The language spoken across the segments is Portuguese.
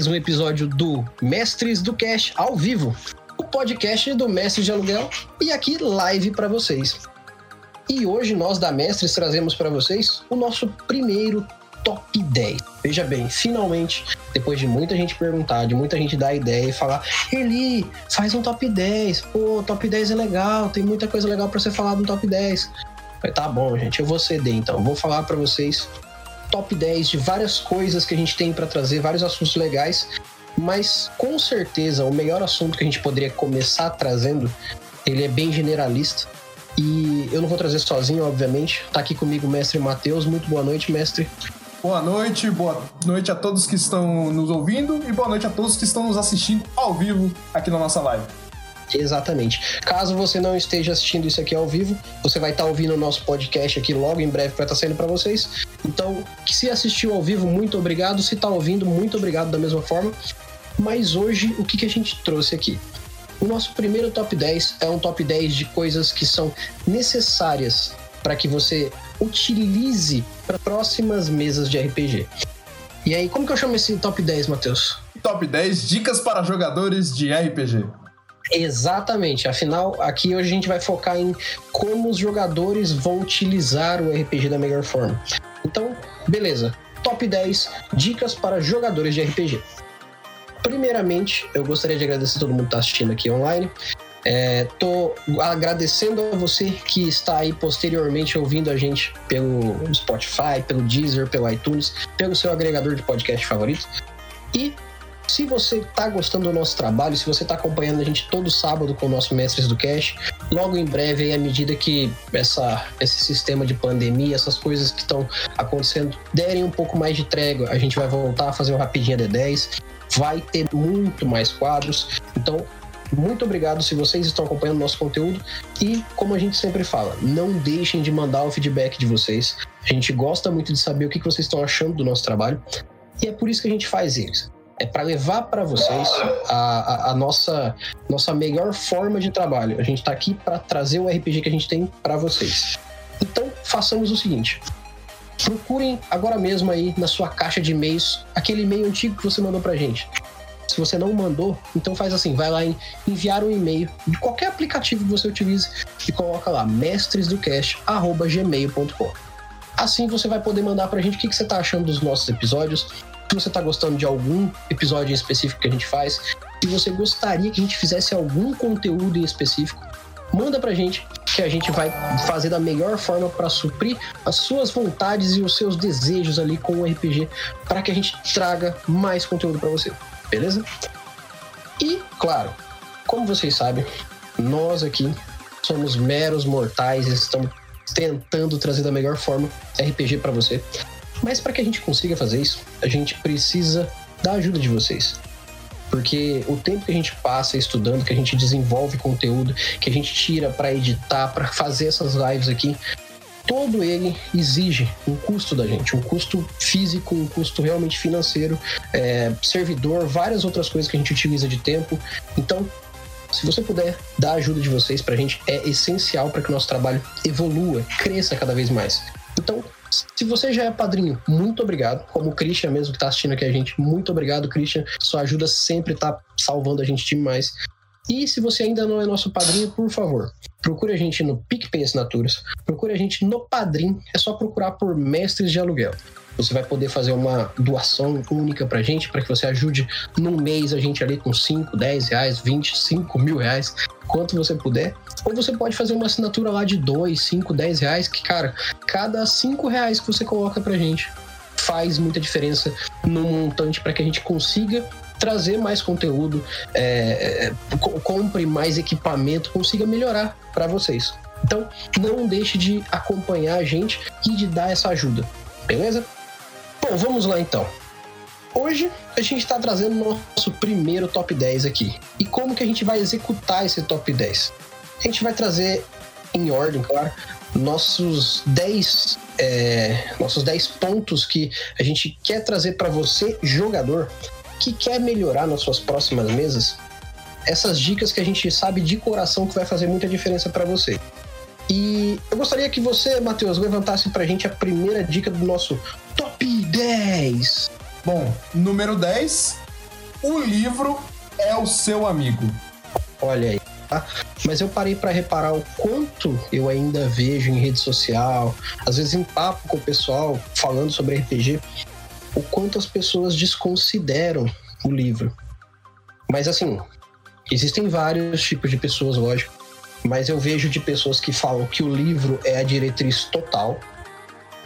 mais um episódio do Mestres do Cash ao vivo, o podcast do Mestre de Aluguel e aqui live para vocês. E hoje nós da Mestres trazemos para vocês o nosso primeiro top 10. Veja bem, finalmente, depois de muita gente perguntar, de muita gente dar ideia e falar, Eli, faz um top 10. Pô, top 10 é legal, tem muita coisa legal para ser falado no top 10. Mas tá bom, gente, eu vou ceder então. Vou falar para vocês top 10 de várias coisas que a gente tem para trazer, vários assuntos legais, mas com certeza o melhor assunto que a gente poderia começar trazendo, ele é bem generalista. E eu não vou trazer sozinho, obviamente. Tá aqui comigo o mestre Matheus. Muito boa noite, mestre. Boa noite, boa noite a todos que estão nos ouvindo e boa noite a todos que estão nos assistindo ao vivo aqui na nossa live. Exatamente. Caso você não esteja assistindo isso aqui ao vivo, você vai estar ouvindo o nosso podcast aqui logo em breve para estar saindo para vocês. Então, se assistiu ao vivo, muito obrigado. Se está ouvindo, muito obrigado da mesma forma. Mas hoje, o que, que a gente trouxe aqui? O nosso primeiro top 10 é um top 10 de coisas que são necessárias para que você utilize para próximas mesas de RPG. E aí, como que eu chamo esse top 10, Matheus? Top 10 dicas para jogadores de RPG. Exatamente. Afinal, aqui hoje a gente vai focar em como os jogadores vão utilizar o RPG da melhor forma. Então, beleza. Top 10 dicas para jogadores de RPG. Primeiramente, eu gostaria de agradecer a todo mundo que está assistindo aqui online. É, tô agradecendo a você que está aí posteriormente ouvindo a gente pelo Spotify, pelo Deezer, pelo iTunes, pelo seu agregador de podcast favorito. E se você está gostando do nosso trabalho, se você está acompanhando a gente todo sábado com o nosso Mestres do Cash, logo em breve, à medida que essa, esse sistema de pandemia, essas coisas que estão acontecendo, derem um pouco mais de trégua, a gente vai voltar a fazer um Rapidinha D10, vai ter muito mais quadros. Então, muito obrigado se vocês estão acompanhando nosso conteúdo e, como a gente sempre fala, não deixem de mandar o feedback de vocês. A gente gosta muito de saber o que vocês estão achando do nosso trabalho e é por isso que a gente faz isso é para levar para vocês a, a, a, nossa, nossa melhor forma de trabalho. A gente está aqui para trazer o RPG que a gente tem para vocês. Então, façamos o seguinte. Procurem agora mesmo aí na sua caixa de e-mails aquele e-mail antigo que você mandou para gente. Se você não mandou, então faz assim, vai lá em enviar um e-mail de qualquer aplicativo que você utilize e coloca lá mestresdocast@gmail.com. Assim você vai poder mandar pra gente o que, que você tá achando dos nossos episódios, se você está gostando de algum episódio em específico que a gente faz, se você gostaria que a gente fizesse algum conteúdo em específico, manda pra gente que a gente vai fazer da melhor forma para suprir as suas vontades e os seus desejos ali com o RPG para que a gente traga mais conteúdo para você, beleza? E, claro, como vocês sabem, nós aqui somos meros mortais e estamos tentando trazer da melhor forma RPG para você. Mas para que a gente consiga fazer isso, a gente precisa da ajuda de vocês. Porque o tempo que a gente passa estudando, que a gente desenvolve conteúdo, que a gente tira para editar, para fazer essas lives aqui, todo ele exige um custo da gente, um custo físico, um custo realmente financeiro, é, servidor, várias outras coisas que a gente utiliza de tempo. Então, se você puder dar a ajuda de vocês para a gente, é essencial para que o nosso trabalho evolua, cresça cada vez mais. Então, se você já é padrinho, muito obrigado. Como o Christian mesmo que está assistindo aqui a gente, muito obrigado, Christian. Sua ajuda sempre está salvando a gente demais. E se você ainda não é nosso padrinho, por favor, procure a gente no PicPay Assinaturas, procure a gente no Padrim, é só procurar por Mestres de Aluguel. Você vai poder fazer uma doação única pra gente, para que você ajude num mês a gente ali com 5, 10 reais, 20, 5 mil reais, quanto você puder. Ou você pode fazer uma assinatura lá de 2, 5, 10 reais, que, cara, cada 5 reais que você coloca pra gente faz muita diferença no montante para que a gente consiga trazer mais conteúdo, é, é compre mais equipamento, consiga melhorar para vocês. Então, não deixe de acompanhar a gente e de dar essa ajuda, beleza? Bom, vamos lá então. Hoje a gente está trazendo nosso primeiro top 10 aqui. E como que a gente vai executar esse top 10? A gente vai trazer em ordem, claro, nossos 10, é, nossos 10 pontos que a gente quer trazer para você, jogador, que quer melhorar nas suas próximas mesas. Essas dicas que a gente sabe de coração que vai fazer muita diferença para você. E eu gostaria que você, Matheus, levantasse pra gente a primeira dica do nosso top 10. Bom, número 10. O livro é o seu amigo. Olha aí. Tá? Mas eu parei para reparar o quanto eu ainda vejo em rede social, às vezes em papo com o pessoal falando sobre RPG, o quanto as pessoas desconsideram o livro. Mas assim, existem vários tipos de pessoas, lógico, mas eu vejo de pessoas que falam que o livro é a diretriz total.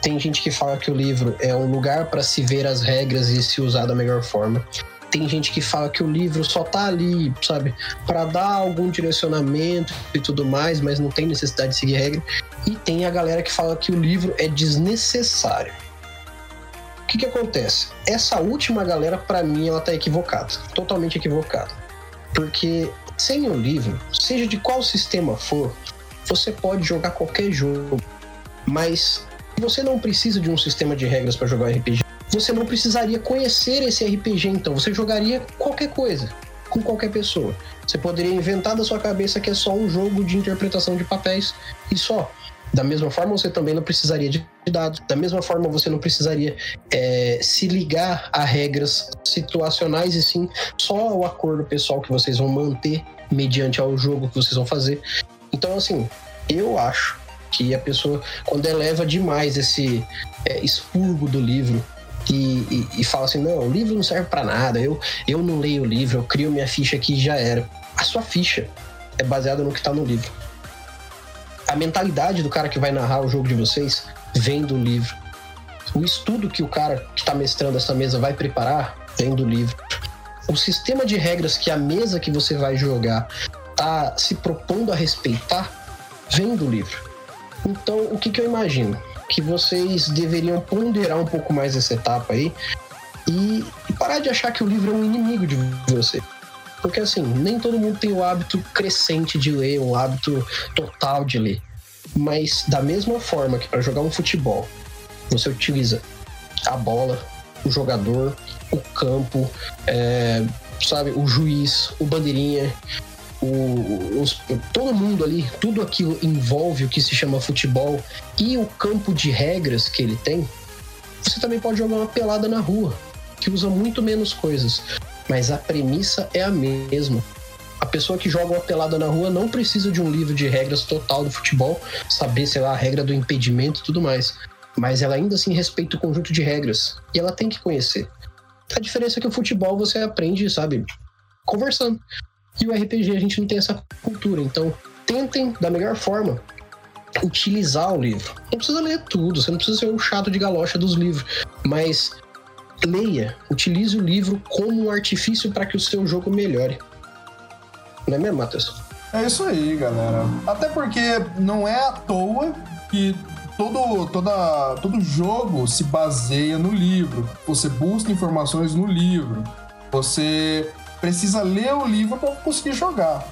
Tem gente que fala que o livro é um lugar para se ver as regras e se usar da melhor forma tem gente que fala que o livro só tá ali, sabe, para dar algum direcionamento e tudo mais, mas não tem necessidade de seguir regra. E tem a galera que fala que o livro é desnecessário. O que que acontece? Essa última galera, para mim, ela tá equivocada, totalmente equivocada. Porque sem o livro, seja de qual sistema for, você pode jogar qualquer jogo, mas você não precisa de um sistema de regras para jogar RPG você não precisaria conhecer esse RPG, então. Você jogaria qualquer coisa, com qualquer pessoa. Você poderia inventar da sua cabeça que é só um jogo de interpretação de papéis e só. Da mesma forma, você também não precisaria de dados. Da mesma forma, você não precisaria é, se ligar a regras situacionais e sim só o acordo pessoal que vocês vão manter mediante ao jogo que vocês vão fazer. Então, assim, eu acho que a pessoa, quando eleva demais esse é, expurgo do livro e, e, e fala assim: não, o livro não serve para nada, eu, eu não leio o livro, eu crio minha ficha aqui e já era. A sua ficha é baseada no que tá no livro. A mentalidade do cara que vai narrar o jogo de vocês vem do livro. O estudo que o cara que está mestrando essa mesa vai preparar vem do livro. O sistema de regras que a mesa que você vai jogar tá se propondo a respeitar vem do livro. Então, o que, que eu imagino? que vocês deveriam ponderar um pouco mais essa etapa aí e parar de achar que o livro é um inimigo de você. Porque assim, nem todo mundo tem o hábito crescente de ler, o hábito total de ler. Mas da mesma forma que para jogar um futebol, você utiliza a bola, o jogador, o campo, é, sabe, o juiz, o bandeirinha, o, os, todo mundo ali, tudo aquilo envolve o que se chama futebol e o campo de regras que ele tem, você também pode jogar uma pelada na rua, que usa muito menos coisas, mas a premissa é a mesma. A pessoa que joga uma pelada na rua não precisa de um livro de regras total do futebol, saber, sei lá, a regra do impedimento e tudo mais. Mas ela ainda assim respeita o conjunto de regras. E ela tem que conhecer. A diferença é que o futebol você aprende, sabe, conversando. E o RPG a gente não tem essa cultura. Então, tentem da melhor forma utilizar o livro. Não precisa ler tudo, você não precisa ser um chato de galocha dos livros, mas leia, utilize o livro como um artifício para que o seu jogo melhore. Não é mesmo, Matheus? É isso aí, galera. Até porque não é à toa que todo, toda, todo jogo se baseia no livro. Você busca informações no livro. Você precisa ler o livro para conseguir jogar.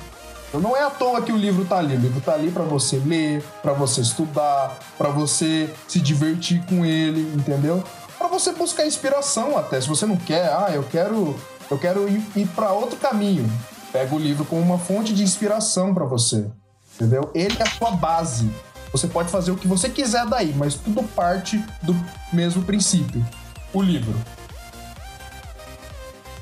Então não é à toa que o livro tá ali. O livro tá ali para você ler, para você estudar, para você se divertir com ele, entendeu? Para você buscar inspiração até. Se você não quer, ah, eu quero, eu quero ir, ir para outro caminho. Pega o livro como uma fonte de inspiração para você, entendeu? Ele é a sua base. Você pode fazer o que você quiser daí, mas tudo parte do mesmo princípio. O livro.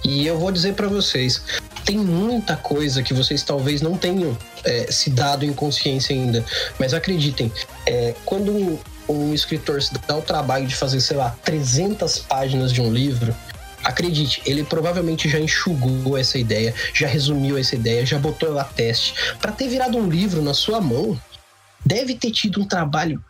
E eu vou dizer para vocês, tem muita coisa que vocês talvez não tenham é, se dado em consciência ainda. Mas acreditem, é, quando um, um escritor se dá o trabalho de fazer, sei lá, 300 páginas de um livro, acredite, ele provavelmente já enxugou essa ideia, já resumiu essa ideia, já botou ela a teste. Para ter virado um livro na sua mão, deve ter tido um trabalho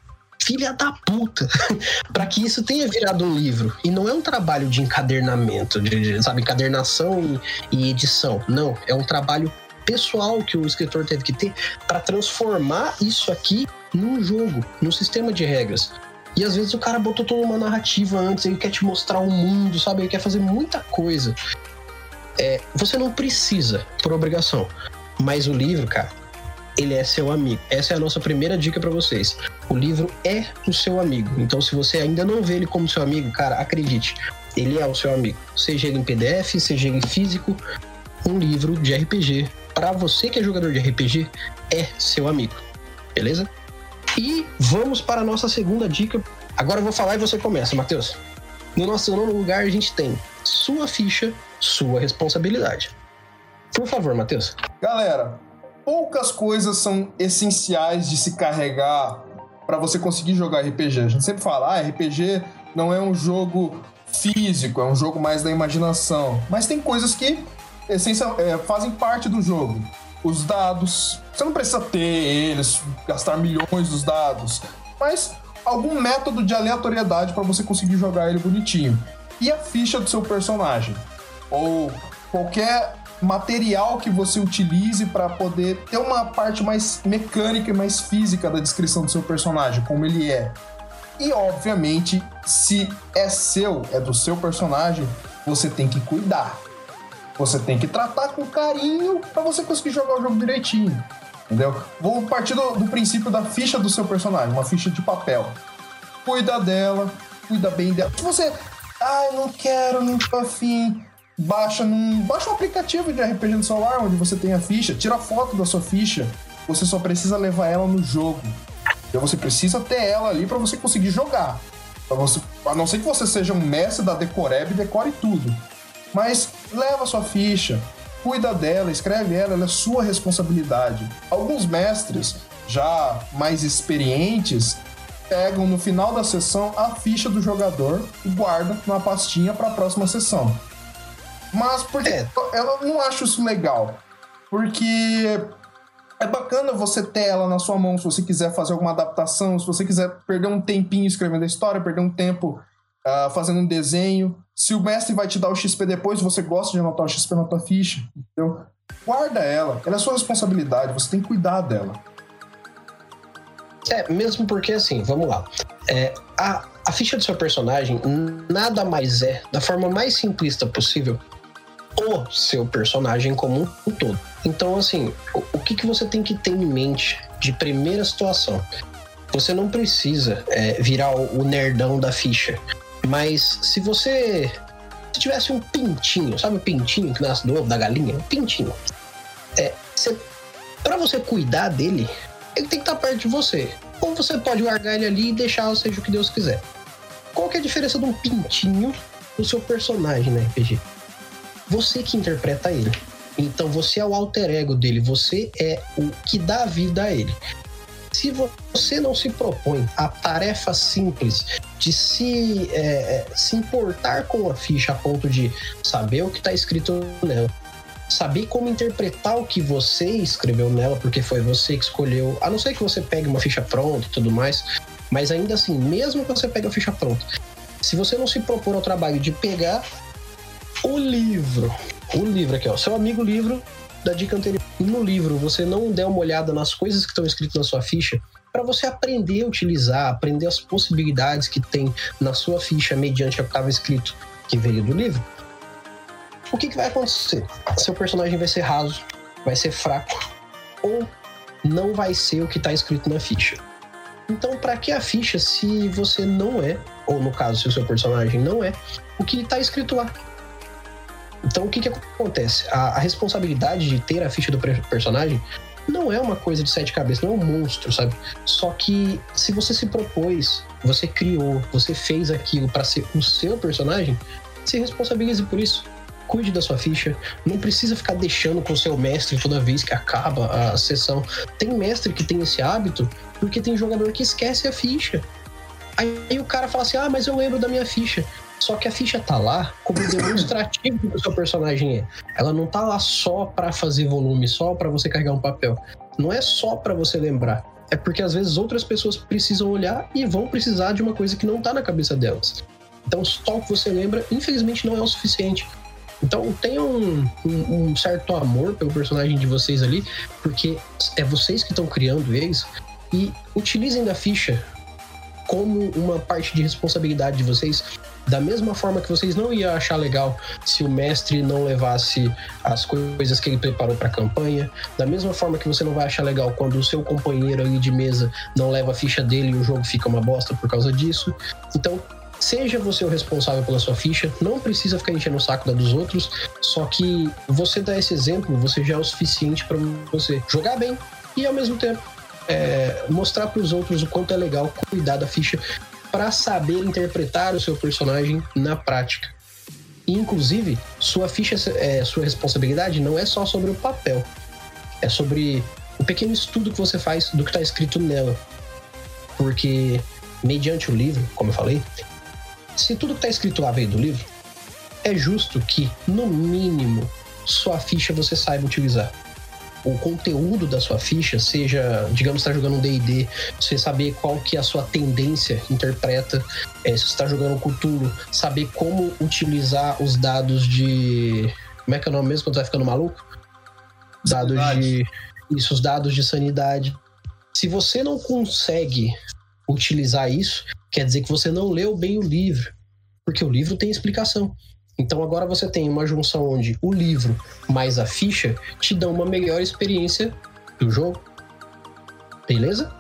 filha da puta, para que isso tenha virado um livro. E não é um trabalho de encadernamento, de, de sabe, encadernação e, e edição. Não, é um trabalho pessoal que o escritor teve que ter para transformar isso aqui num jogo, num sistema de regras. E às vezes o cara botou toda uma narrativa antes, ele quer te mostrar o um mundo, sabe? Ele quer fazer muita coisa. É, você não precisa, por obrigação. Mas o livro, cara, ele é seu amigo. Essa é a nossa primeira dica para vocês. O livro é o seu amigo. Então, se você ainda não vê ele como seu amigo, cara, acredite, ele é o seu amigo. Seja ele em PDF, seja ele em físico, um livro de RPG para você que é jogador de RPG é seu amigo. Beleza? E vamos para a nossa segunda dica. Agora eu vou falar e você começa, Matheus. No nosso nono lugar, a gente tem sua ficha, sua responsabilidade. Por favor, Matheus. Galera, poucas coisas são essenciais de se carregar para você conseguir jogar RPG. A gente sempre fala, ah, RPG não é um jogo físico, é um jogo mais da imaginação. Mas tem coisas que essencial, é, fazem parte do jogo. Os dados, você não precisa ter eles, gastar milhões dos dados, mas algum método de aleatoriedade para você conseguir jogar ele bonitinho. E a ficha do seu personagem, ou qualquer material que você utilize para poder ter uma parte mais mecânica e mais física da descrição do seu personagem, como ele é. E obviamente, se é seu, é do seu personagem, você tem que cuidar. Você tem que tratar com carinho para você conseguir jogar o jogo direitinho. Entendeu? Vou partir do, do, princípio da ficha do seu personagem, uma ficha de papel. Cuida dela, cuida bem dela. Se você, ai, não quero, não tô afim, baixa num. Baixa um aplicativo de RPG no celular onde você tem a ficha, tira foto da sua ficha. Você só precisa levar ela no jogo. Então você precisa ter ela ali para você conseguir jogar. Você, a não ser que você seja um mestre da Decoreb e decore tudo. Mas leva sua ficha, cuida dela, escreve ela, ela é sua responsabilidade. Alguns mestres já mais experientes pegam no final da sessão a ficha do jogador e guardam numa pastinha para a próxima sessão. Mas porque é. eu não acho isso legal. Porque é bacana você ter ela na sua mão se você quiser fazer alguma adaptação, se você quiser perder um tempinho escrevendo a história, perder um tempo uh, fazendo um desenho. Se o mestre vai te dar o XP depois, você gosta de anotar o XP na tua ficha, entendeu? Guarda ela, ela é sua responsabilidade, você tem que cuidar dela. É, mesmo porque assim, vamos lá. É, a, a ficha do seu personagem nada mais é, da forma mais simplista possível, o seu personagem como um todo. Então, assim, o, o que, que você tem que ter em mente de primeira situação? Você não precisa é, virar o, o nerdão da ficha. Mas se você se tivesse um pintinho, sabe o pintinho que nasce do ovo da galinha? Um pintinho. É, você, pra você cuidar dele, ele tem que estar perto de você. Ou você pode largar ele ali e deixar seja o que Deus quiser. Qual que é a diferença de um pintinho no seu personagem na RPG? Você que interpreta ele. Então você é o alter ego dele, você é o que dá vida a ele. Se você não se propõe a tarefa simples de se, é, é se importar com a ficha a ponto de saber o que está escrito nela, saber como interpretar o que você escreveu nela, porque foi você que escolheu, a não ser que você pegue uma ficha pronta e tudo mais, mas ainda assim, mesmo que você pegue a ficha pronta, se você não se propor ao trabalho de pegar o livro, o livro aqui, ó, seu amigo livro da dica anterior. No livro você não der uma olhada nas coisas que estão escritas na sua ficha, para você aprender a utilizar, aprender as possibilidades que tem na sua ficha mediante o que estava escrito que veio do livro, o que, que vai acontecer? Seu personagem vai ser raso, vai ser fraco ou não vai ser o que está escrito na ficha. Então, para que a ficha se você não é, ou no caso, se o seu personagem não é, o que está escrito lá? Então, o que, que acontece? A, a, responsabilidade de ter a ficha do personagem não é uma coisa de sete cabeças, não é um monstro, sabe? Só que se você se propôs, você criou, você fez aquilo para ser o seu personagem, se responsabilize por isso. Cuide da sua ficha. Não precisa ficar deixando com o seu mestre toda vez que acaba a sessão. Tem mestre que tem esse hábito porque tem jogador que esquece a ficha. Aí o cara fala assim: ah, mas eu lembro da minha ficha. Só que a ficha tá lá como demonstrativo do que o seu personagem é. Ela não tá lá só para fazer volume, só para você carregar um papel. Não é só para você lembrar. É porque às vezes outras pessoas precisam olhar e vão precisar de uma coisa que não tá na cabeça delas. Então, só o que você lembra, infelizmente, não é o suficiente. Então, tenham um, um, um certo amor pelo personagem de vocês ali, porque é vocês que estão criando eles. E utilizem da ficha como uma parte de responsabilidade de vocês da mesma forma que vocês não iam achar legal se o mestre não levasse as coisas que ele preparou para a campanha, da mesma forma que você não vai achar legal quando o seu companheiro ali de mesa não leva a ficha dele e o jogo fica uma bosta por causa disso. Então, seja você o responsável pela sua ficha, não precisa ficar enchendo o saco da dos outros, só que você dar esse exemplo, você já é o suficiente para você jogar bem e ao mesmo tempo é, mostrar para os outros o quanto é legal cuidar da ficha para saber interpretar o seu personagem na prática. E, inclusive, sua ficha, é, sua responsabilidade não é só sobre o papel, é sobre o pequeno estudo que você faz do que está escrito nela. Porque, mediante o livro, como eu falei, se tudo que está escrito lá veio do livro, é justo que, no mínimo, sua ficha você saiba utilizar. O conteúdo da sua ficha, seja, digamos, está jogando um D&D, você saber qual que é a sua tendência, interpreta. É, se você está jogando um Cthulhu, saber como utilizar os dados de... Como é que é o nome mesmo quando vai ficando maluco? Dados de... Isso, os dados de sanidade. Se você não consegue utilizar isso, quer dizer que você não leu bem o livro. Porque o livro tem explicação. Então agora você tem uma junção onde o livro mais a ficha te dão uma melhor experiência do jogo. Beleza?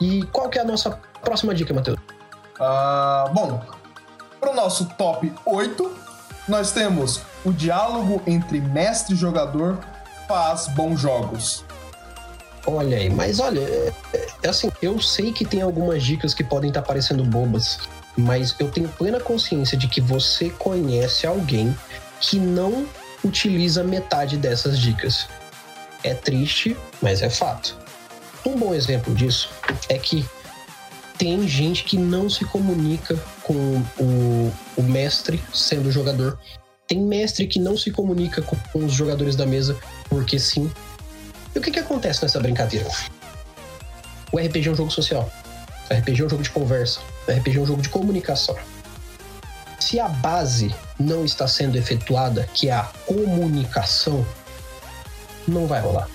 E qual que é a nossa próxima dica, Matheus? Uh, bom, para o nosso top 8, nós temos o diálogo entre mestre e jogador faz bons jogos. Olha aí, mas olha, é, é assim, eu sei que tem algumas dicas que podem estar parecendo bobas, mas eu tenho plena consciência de que você conhece alguém que não utiliza metade dessas dicas. É triste, mas é fato. Um bom exemplo disso é que tem gente que não se comunica com o, o mestre sendo jogador. Tem mestre que não se comunica com, com os jogadores da mesa porque sim. E o que, que acontece nessa brincadeira? O RPG é um jogo social. O RPG é um jogo de conversa. RPG é um jogo de comunicação. Se a base não está sendo efetuada, que é a comunicação, não vai rolar.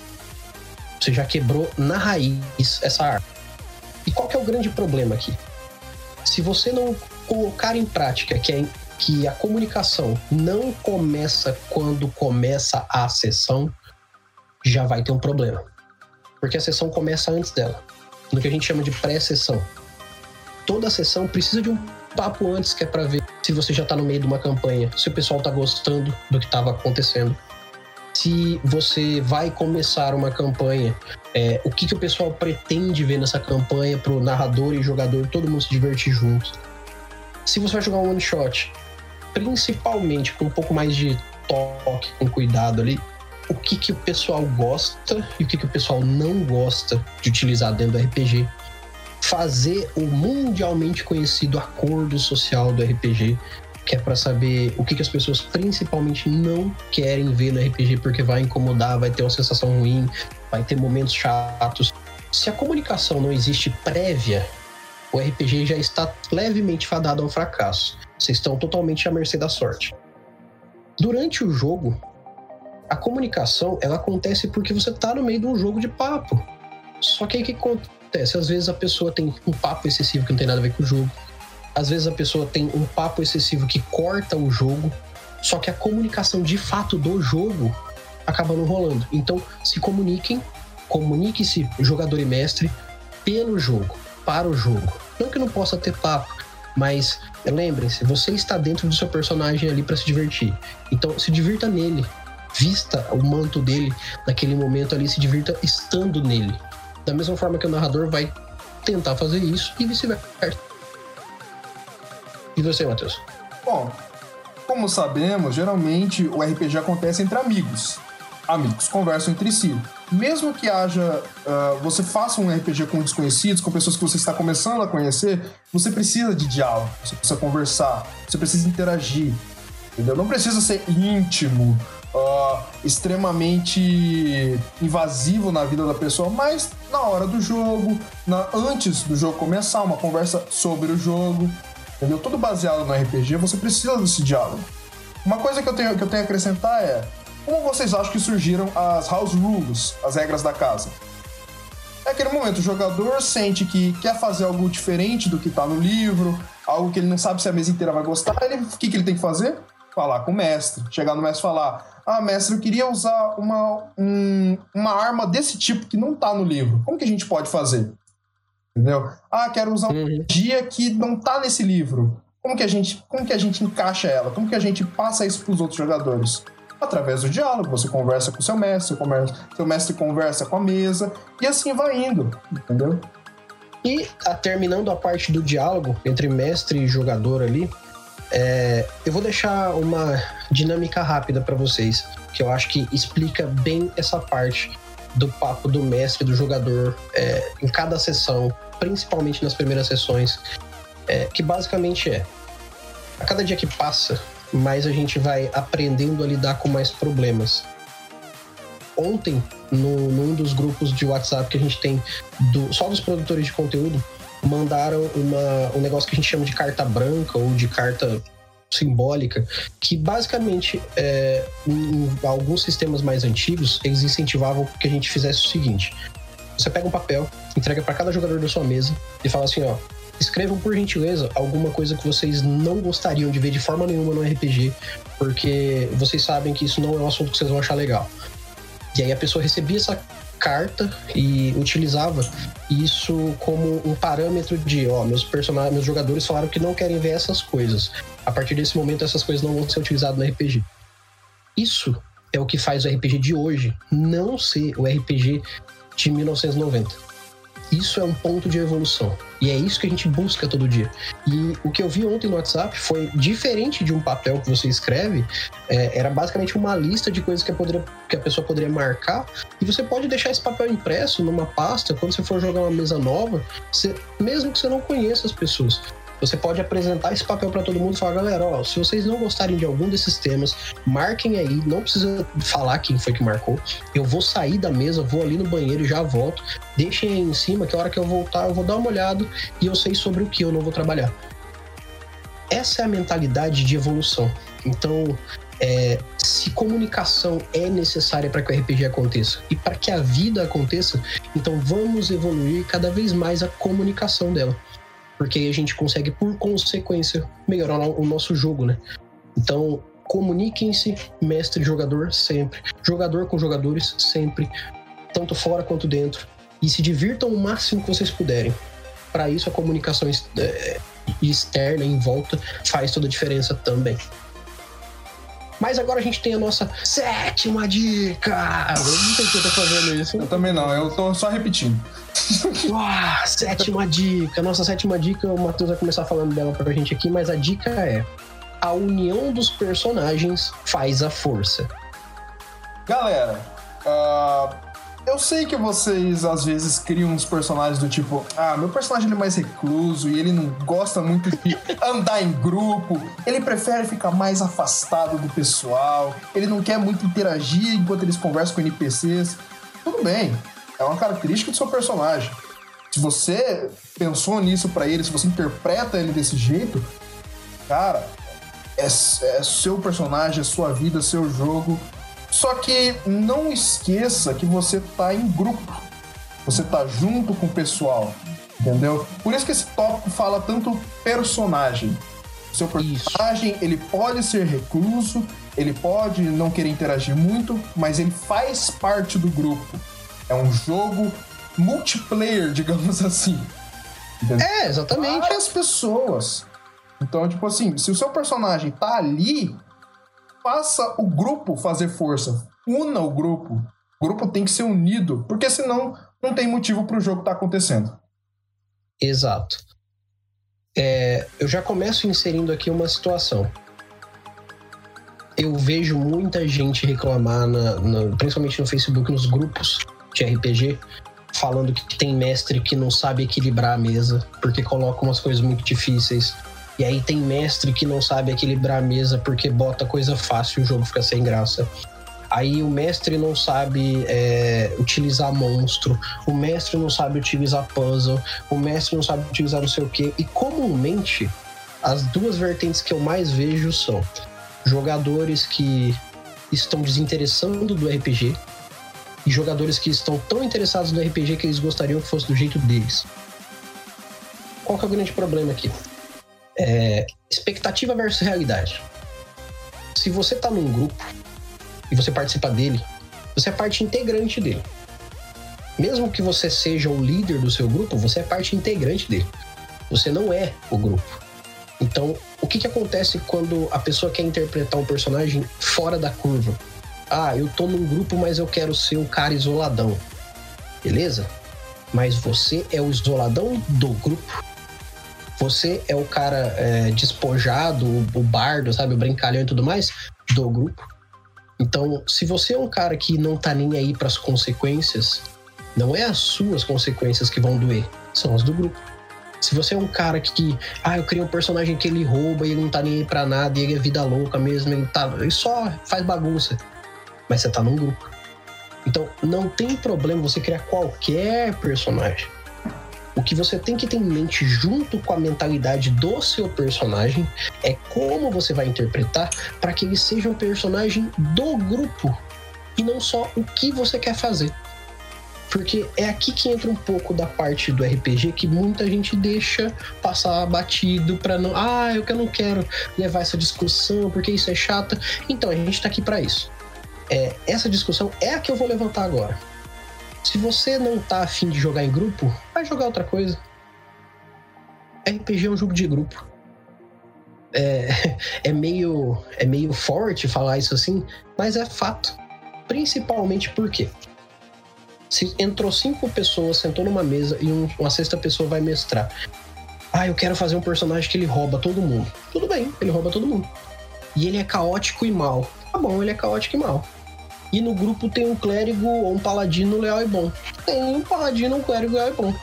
Você já quebrou na raiz essa árvore. E qual que é o grande problema aqui? Se você não colocar em prática que, é, que a comunicação não começa quando começa a sessão, já vai ter um problema. Porque a sessão começa antes dela no que a gente chama de pré-sessão. Toda sessão precisa de um papo antes, que é para ver se você já tá no meio de uma campanha, se o pessoal tá gostando do que estava acontecendo, se você vai começar uma campanha, é, o que, que o pessoal pretende ver nessa campanha pro narrador e jogador, todo mundo se divertir junto. Se você vai jogar um one shot, principalmente com um pouco mais de toque, com cuidado ali, o que, que o pessoal gosta e o que, que o pessoal não gosta de utilizar dentro do RPG. Fazer o mundialmente conhecido acordo social do RPG, que é para saber o que, que as pessoas principalmente não querem ver no RPG, porque vai incomodar, vai ter uma sensação ruim, vai ter momentos chatos. Se a comunicação não existe prévia, o RPG já está levemente fadado ao fracasso. Vocês estão totalmente à mercê da sorte. Durante o jogo, a comunicação ela acontece porque você está no meio de um jogo de papo. Só que aí que acontece? Às vezes a pessoa tem um papo excessivo que não tem nada a ver com o jogo. Às vezes a pessoa tem um papo excessivo que corta o jogo. Só que a comunicação de fato do jogo acaba não rolando. Então se comuniquem, comunique-se jogador e mestre pelo jogo, para o jogo. Não que não possa ter papo, mas lembrem-se, você está dentro do seu personagem ali para se divertir. Então se divirta nele, vista o manto dele naquele momento ali, se divirta estando nele. Da mesma forma que o narrador vai tentar fazer isso e vice-versa. E você, Matheus? Bom, como sabemos, geralmente o RPG acontece entre amigos. Amigos conversam entre si. Mesmo que haja. Uh, você faça um RPG com desconhecidos, com pessoas que você está começando a conhecer, você precisa de diálogo, você precisa conversar, você precisa interagir. Entendeu? Não precisa ser íntimo, uh, extremamente invasivo na vida da pessoa, mas na hora do jogo, na, antes do jogo começar, uma conversa sobre o jogo, entendeu? Tudo baseado no RPG, você precisa desse diálogo. Uma coisa que eu tenho, que eu tenho a acrescentar é: como vocês acham que surgiram as house rules, as regras da casa? É aquele momento, o jogador sente que quer fazer algo diferente do que está no livro, algo que ele não sabe se a mesa inteira vai gostar, ele, o que, que ele tem que fazer? Falar com o mestre. Chegar no mestre e falar: ah, mestre, eu queria usar uma, um, uma arma desse tipo que não tá no livro. Como que a gente pode fazer? Entendeu? Ah, quero usar uma uhum. magia que não tá nesse livro. Como que a gente, como que a gente encaixa ela? Como que a gente passa isso para os outros jogadores? Através do diálogo, você conversa com seu mestre, conversa, seu mestre conversa com a mesa e assim vai indo, entendeu? E a, terminando a parte do diálogo entre mestre e jogador ali, é, eu vou deixar uma dinâmica rápida para vocês, que eu acho que explica bem essa parte do papo do mestre do jogador é, em cada sessão, principalmente nas primeiras sessões, é, que basicamente é: a cada dia que passa, mais a gente vai aprendendo a lidar com mais problemas. Ontem, no, num dos grupos de WhatsApp que a gente tem do, só dos produtores de conteúdo, mandaram uma, um negócio que a gente chama de carta branca ou de carta simbólica, que basicamente é, em alguns sistemas mais antigos eles incentivavam que a gente fizesse o seguinte: você pega um papel, entrega para cada jogador da sua mesa e fala assim, ó, escrevam por gentileza alguma coisa que vocês não gostariam de ver de forma nenhuma no RPG, porque vocês sabem que isso não é um assunto que vocês vão achar legal. E aí a pessoa recebia essa carta e utilizava isso como um parâmetro de, ó, meus personagens, meus jogadores falaram que não querem ver essas coisas. A partir desse momento essas coisas não vão ser utilizadas no RPG. Isso é o que faz o RPG de hoje não ser o RPG de 1990 isso é um ponto de evolução. E é isso que a gente busca todo dia. E o que eu vi ontem no WhatsApp foi diferente de um papel que você escreve, é, era basicamente uma lista de coisas que a, poderia, que a pessoa poderia marcar. E você pode deixar esse papel impresso numa pasta quando você for jogar uma mesa nova, você, mesmo que você não conheça as pessoas. Você pode apresentar esse papel para todo mundo e falar, galera, ó, se vocês não gostarem de algum desses temas, marquem aí, não precisa falar quem foi que marcou. Eu vou sair da mesa, vou ali no banheiro e já volto. Deixem aí em cima que a hora que eu voltar, eu vou dar uma olhada e eu sei sobre o que eu não vou trabalhar. Essa é a mentalidade de evolução. Então, é, se comunicação é necessária para que o RPG aconteça e para que a vida aconteça, então vamos evoluir cada vez mais a comunicação dela porque aí a gente consegue, por consequência, melhorar o nosso jogo, né? Então, comuniquem-se, mestre jogador, sempre. Jogador com jogadores, sempre. Tanto fora quanto dentro. E se divirtam o máximo que vocês puderem. Para isso, a comunicação é, externa, em volta, faz toda a diferença também. Mas agora a gente tem a nossa sétima dica. Eu não sei se eu tô fazendo isso. Eu também não, eu tô só repetindo. Uau, sétima dica. Nossa sétima dica, o Matheus vai começar falando dela pra gente aqui, mas a dica é: a união dos personagens faz a força. Galera, uh, eu sei que vocês às vezes criam uns personagens do tipo, ah, meu personagem é mais recluso e ele não gosta muito de andar em grupo, ele prefere ficar mais afastado do pessoal, ele não quer muito interagir enquanto eles conversam com NPCs. Tudo bem, é uma característica do seu personagem. Se você pensou nisso para ele, se você interpreta ele desse jeito, cara, é, é seu personagem, é sua vida, seu jogo. Só que não esqueça que você tá em grupo. Você tá junto com o pessoal. Entendeu? Por isso que esse tópico fala tanto personagem. Seu personagem, isso. ele pode ser recluso, ele pode não querer interagir muito, mas ele faz parte do grupo. É um jogo multiplayer, digamos assim. Entendeu? É, exatamente. Várias pessoas. Então, tipo assim, se o seu personagem tá ali, faça o grupo fazer força. Una o grupo. O grupo tem que ser unido, porque senão não tem motivo para o jogo estar tá acontecendo. Exato. É, eu já começo inserindo aqui uma situação. Eu vejo muita gente reclamar, na, na, principalmente no Facebook, nos grupos, de RPG, falando que tem mestre que não sabe equilibrar a mesa, porque coloca umas coisas muito difíceis. E aí tem mestre que não sabe equilibrar a mesa porque bota coisa fácil e o jogo fica sem graça. Aí o mestre não sabe é, utilizar monstro, o mestre não sabe utilizar puzzle, o mestre não sabe utilizar não sei o quê. E comumente, as duas vertentes que eu mais vejo são jogadores que estão desinteressando do RPG, e jogadores que estão tão interessados no RPG que eles gostariam que fosse do jeito deles. Qual que é o grande problema aqui? É expectativa versus realidade. Se você está num grupo e você participa dele, você é parte integrante dele. Mesmo que você seja o líder do seu grupo, você é parte integrante dele. Você não é o grupo. Então, o que, que acontece quando a pessoa quer interpretar um personagem fora da curva? ah, eu tô num grupo, mas eu quero ser um cara isoladão. Beleza? mas você é o isoladão do grupo. Você é o cara é, despojado, o bardo, sabe, o brincalhão e tudo mais do grupo. Então, se você é um cara que não tá nem aí para as consequências, não é as suas consequências que vão doer, são as do grupo. Se você é um cara que, ah, eu criei um personagem que ele rouba e ele não tá nem aí pra nada, e ele é vida louca mesmo, ele, tá, ele só faz bagunça. Mas você tá num grupo. Então, não tem problema você criar qualquer personagem. O que você tem que ter em mente, junto com a mentalidade do seu personagem, é como você vai interpretar para que ele seja um personagem do grupo e não só o que você quer fazer. Porque é aqui que entra um pouco da parte do RPG que muita gente deixa passar batido para não. Ah, eu que não quero levar essa discussão porque isso é chata. Então a gente tá aqui para isso. É, essa discussão é a que eu vou levantar agora. Se você não tá afim de jogar em grupo, vai jogar outra coisa. RPG é um jogo de grupo. É, é, meio, é meio forte falar isso assim, mas é fato. Principalmente porque se entrou cinco pessoas, sentou numa mesa e um, uma sexta pessoa vai mestrar. Ah, eu quero fazer um personagem que ele rouba todo mundo. Tudo bem, ele rouba todo mundo. E ele é caótico e mal. Tá bom, ele é caótico e mal. E no grupo tem um clérigo ou um paladino leal e bom. Tem um paladino, um clérigo leal e bom.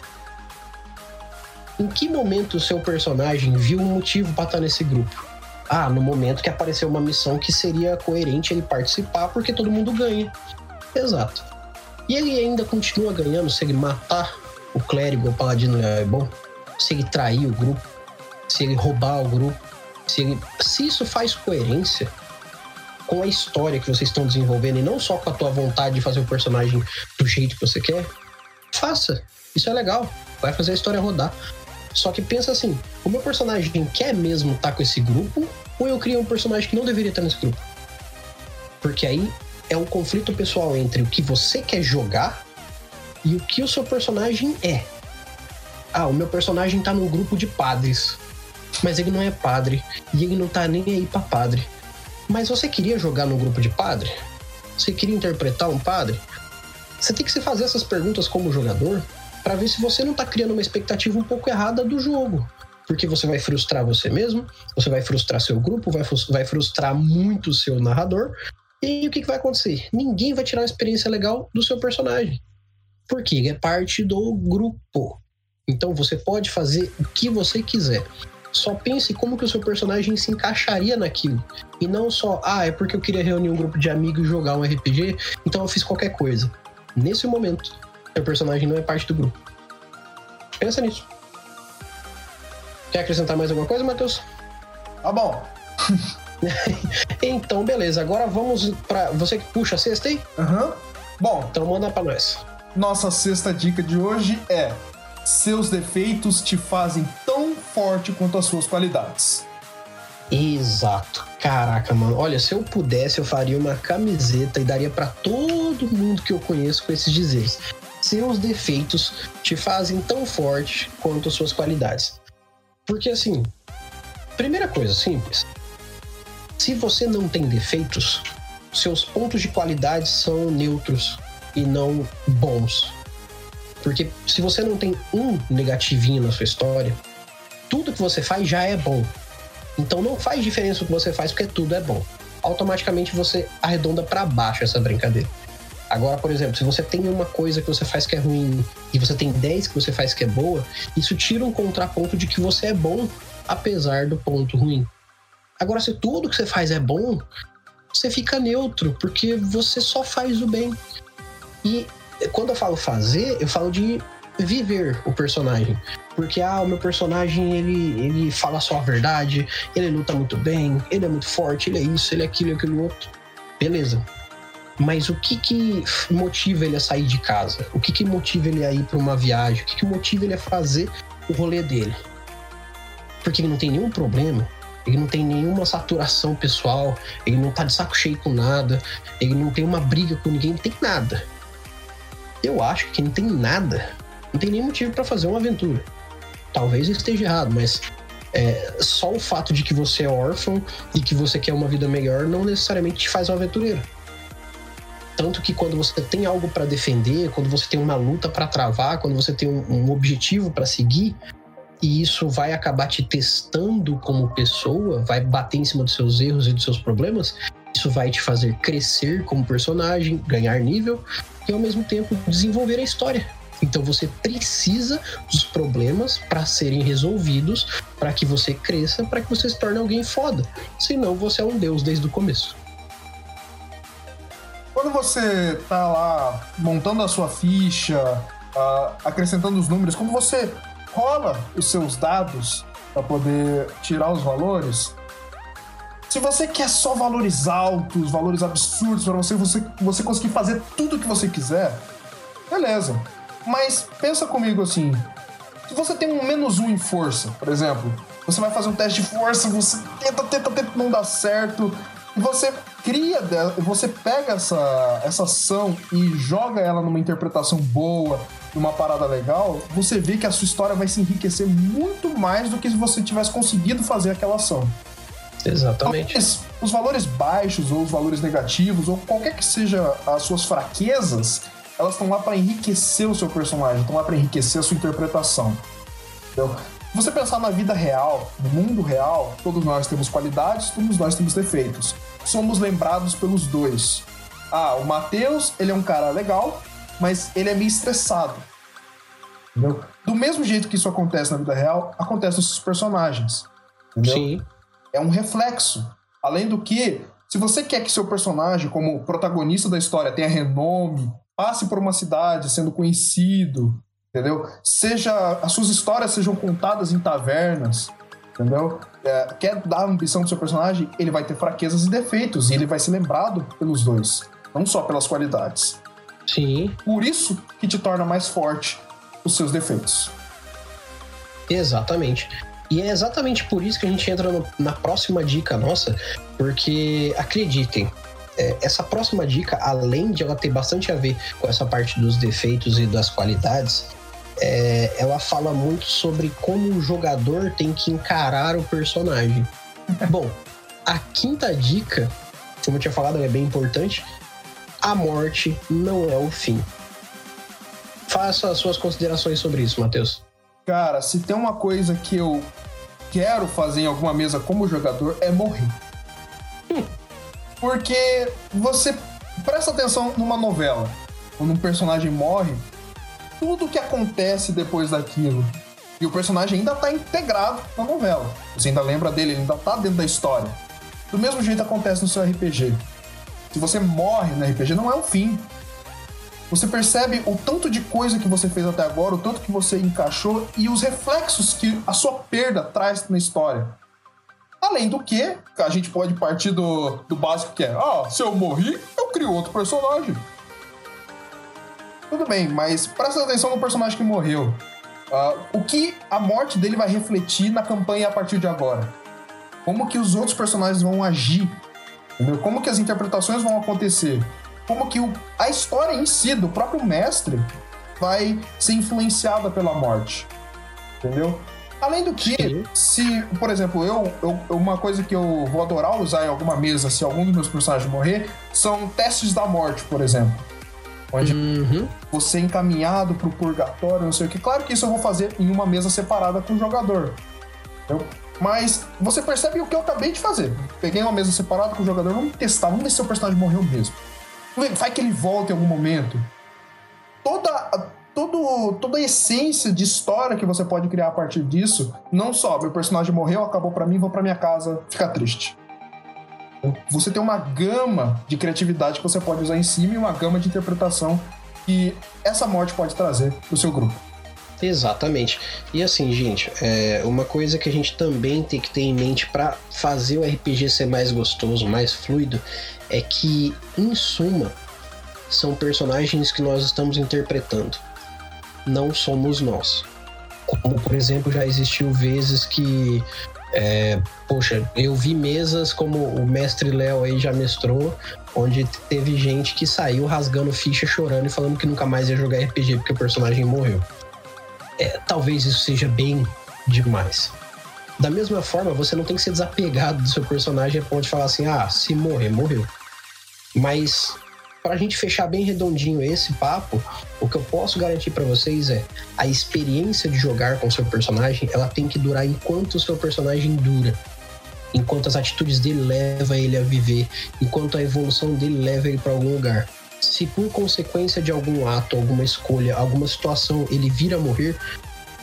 Em que momento o seu personagem viu um motivo para estar nesse grupo? Ah, no momento que apareceu uma missão que seria coerente ele participar porque todo mundo ganha. Exato. E ele ainda continua ganhando se ele matar o clérigo ou paladino é bom, se ele trair o grupo, se ele roubar o grupo, se, ele... se isso faz coerência com a história que vocês estão desenvolvendo e não só com a tua vontade de fazer o personagem do jeito que você quer, faça. Isso é legal, vai fazer a história rodar. Só que pensa assim, o meu personagem quer mesmo estar tá com esse grupo ou eu crio um personagem que não deveria estar nesse grupo? Porque aí é um conflito pessoal entre o que você quer jogar e o que o seu personagem é. Ah, o meu personagem tá num grupo de padres, mas ele não é padre e ele não tá nem aí para padre. Mas você queria jogar num grupo de padre? Você queria interpretar um padre? Você tem que se fazer essas perguntas como jogador para ver se você não tá criando uma expectativa um pouco errada do jogo. Porque você vai frustrar você mesmo, você vai frustrar seu grupo, vai frustrar muito o seu narrador, e aí, o que, que vai acontecer? Ninguém vai tirar uma experiência legal do seu personagem. Porque é parte do grupo. Então você pode fazer o que você quiser. Só pense como que o seu personagem se encaixaria naquilo. E não só, ah, é porque eu queria reunir um grupo de amigos e jogar um RPG, então eu fiz qualquer coisa. Nesse momento, seu personagem não é parte do grupo. Pensa nisso. Quer acrescentar mais alguma coisa, Matheus? Tá bom. então, beleza. Agora vamos para Você que puxa a sexta aí? Aham. Uhum. Bom. Então manda pra nós. Nossa sexta dica de hoje é: Seus defeitos te fazem tão forte quanto as suas qualidades. Exato. Caraca, mano. Olha, se eu pudesse, eu faria uma camiseta e daria para todo mundo que eu conheço com esses dizeres. Seus defeitos te fazem tão forte quanto as suas qualidades. Porque assim, primeira coisa simples, se você não tem defeitos, seus pontos de qualidade são neutros e não bons. Porque se você não tem um negativinho na sua história, tudo que você faz já é bom. Então não faz diferença o que você faz, porque tudo é bom. Automaticamente você arredonda para baixo essa brincadeira. Agora, por exemplo, se você tem uma coisa que você faz que é ruim e você tem 10 que você faz que é boa, isso tira um contraponto de que você é bom apesar do ponto ruim. Agora, se tudo que você faz é bom, você fica neutro, porque você só faz o bem. E quando eu falo fazer, eu falo de viver o personagem. Porque, ah, o meu personagem, ele, ele fala só a verdade, ele luta muito bem, ele é muito forte, ele é isso, ele é aquilo, aquilo outro. Beleza. Mas o que que motiva ele a sair de casa? O que que motiva ele a ir para uma viagem? O que que motiva ele a fazer o rolê dele? Porque ele não tem nenhum problema ele não tem nenhuma saturação pessoal, ele não tá de saco cheio com nada, ele não tem uma briga com ninguém, não tem nada. Eu acho que não tem nada, não tem nenhum motivo para fazer uma aventura. Talvez eu esteja errado, mas é, só o fato de que você é órfão e que você quer uma vida melhor não necessariamente te faz um aventureiro. Tanto que quando você tem algo para defender, quando você tem uma luta para travar, quando você tem um, um objetivo para seguir, e isso vai acabar te testando como pessoa, vai bater em cima dos seus erros e dos seus problemas, isso vai te fazer crescer como personagem, ganhar nível e ao mesmo tempo desenvolver a história. Então você precisa dos problemas para serem resolvidos, para que você cresça, para que você se torne alguém foda. Senão você é um deus desde o começo. Quando você tá lá montando a sua ficha, uh, acrescentando os números, como você rola os seus dados para poder tirar os valores, se você quer só valores altos, valores absurdos para você, você, você conseguir fazer tudo o que você quiser, beleza. Mas pensa comigo assim: se você tem um menos um em força, por exemplo, você vai fazer um teste de força, você tenta, tenta, tenta, não dá certo, e você cria, você pega essa, essa ação e joga ela numa interpretação boa, numa parada legal, você vê que a sua história vai se enriquecer muito mais do que se você tivesse conseguido fazer aquela ação. Exatamente. Talvez os valores baixos ou os valores negativos ou qualquer que seja as suas fraquezas, elas estão lá para enriquecer o seu personagem, estão lá para enriquecer a sua interpretação. Entendeu? você pensar na vida real, no mundo real, todos nós temos qualidades, todos nós temos defeitos. Somos lembrados pelos dois. Ah, o Matheus, ele é um cara legal, mas ele é meio estressado. Entendeu? Do mesmo jeito que isso acontece na vida real, acontece nos personagens. Entendeu? Sim é um reflexo. Além do que, se você quer que seu personagem, como protagonista da história, tenha renome, passe por uma cidade sendo conhecido, entendeu? Seja as suas histórias sejam contadas em tavernas, entendeu? É, quer dar ambição pro seu personagem, ele vai ter fraquezas e defeitos e ele vai ser lembrado pelos dois, não só pelas qualidades. Sim. Por isso que te torna mais forte os seus defeitos. Exatamente. E é exatamente por isso que a gente entra no, na próxima dica nossa, porque acreditem, é, essa próxima dica, além de ela ter bastante a ver com essa parte dos defeitos e das qualidades, é, ela fala muito sobre como o jogador tem que encarar o personagem. Bom, a quinta dica, como eu tinha falado, é bem importante. A morte não é o fim. Faça as suas considerações sobre isso, Matheus. Cara, se tem uma coisa que eu quero fazer em alguma mesa como jogador é morrer. Hum. Porque você presta atenção numa novela, quando um personagem morre, tudo que acontece depois daquilo. E o personagem ainda está integrado na novela. Você ainda lembra dele, ele ainda está dentro da história. Do mesmo jeito acontece no seu RPG. Se você morre no RPG, não é o fim. Você percebe o tanto de coisa que você fez até agora, o tanto que você encaixou e os reflexos que a sua perda traz na história. Além do que, a gente pode partir do, do básico que é: ah, se eu morri, eu crio outro personagem. Tudo bem, mas presta atenção no personagem que morreu. Uh, o que a morte dele vai refletir na campanha a partir de agora? Como que os outros personagens vão agir? Entendeu? Como que as interpretações vão acontecer? Como que o, a história em si do próprio mestre vai ser influenciada pela morte. Entendeu? Além do que, Sim. se, por exemplo, eu, eu, uma coisa que eu vou adorar usar em alguma mesa se algum dos meus personagens morrer, são testes da morte, por exemplo. Onde uhum. você é encaminhado pro purgatório, não sei o que. Claro que isso eu vou fazer em uma mesa separada com o jogador. Entendeu? Mas você percebe o que eu acabei de fazer. Peguei uma mesa separada com o jogador, vamos testar, vamos ver se o personagem morreu mesmo. Vai que ele volta em algum momento. Toda, todo, toda a essência de história que você pode criar a partir disso, não só meu personagem morreu, acabou para mim, vou para minha casa ficar triste. Você tem uma gama de criatividade que você pode usar em cima e uma gama de interpretação que essa morte pode trazer pro seu grupo. Exatamente. E assim, gente, é uma coisa que a gente também tem que ter em mente para fazer o RPG ser mais gostoso, mais fluido, é que, em suma, são personagens que nós estamos interpretando. Não somos nós. Como, por exemplo, já existiu vezes que. É, poxa, eu vi mesas como o mestre Léo aí já mestrou, onde teve gente que saiu rasgando ficha, chorando e falando que nunca mais ia jogar RPG porque o personagem morreu. É, talvez isso seja bem demais. Da mesma forma, você não tem que ser desapegado do seu personagem a ponto de falar assim: ah, se morrer, morreu. Mas para a gente fechar bem redondinho esse papo, o que eu posso garantir para vocês é a experiência de jogar com seu personagem, ela tem que durar enquanto o seu personagem dura. Enquanto as atitudes dele levam ele a viver, enquanto a evolução dele leva ele para algum lugar. Se por consequência de algum ato, alguma escolha, alguma situação ele vir a morrer,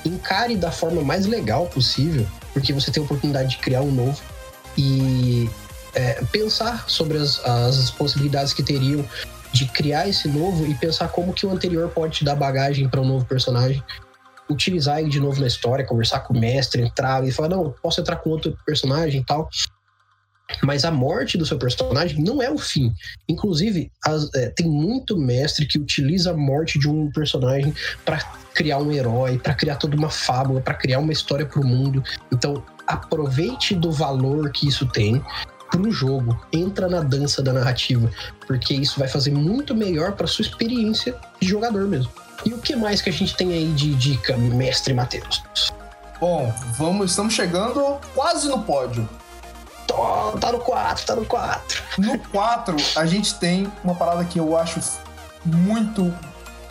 encare da forma mais legal possível, porque você tem a oportunidade de criar um novo e é, pensar sobre as, as possibilidades que teriam de criar esse novo e pensar como que o anterior pode te dar bagagem para um novo personagem. Utilizar ele de novo na história, conversar com o mestre, entrar e falar, não, posso entrar com outro personagem e tal. Mas a morte do seu personagem não é o fim. Inclusive, as, é, tem muito mestre que utiliza a morte de um personagem para criar um herói, para criar toda uma fábula, para criar uma história para o mundo. Então, aproveite do valor que isso tem pro jogo, entra na dança da narrativa, porque isso vai fazer muito melhor para sua experiência de jogador mesmo. E o que mais que a gente tem aí de dica, mestre Matheus? Bom, vamos, estamos chegando quase no pódio. Tô, tá no 4, tá no 4. No 4, a gente tem uma parada que eu acho muito,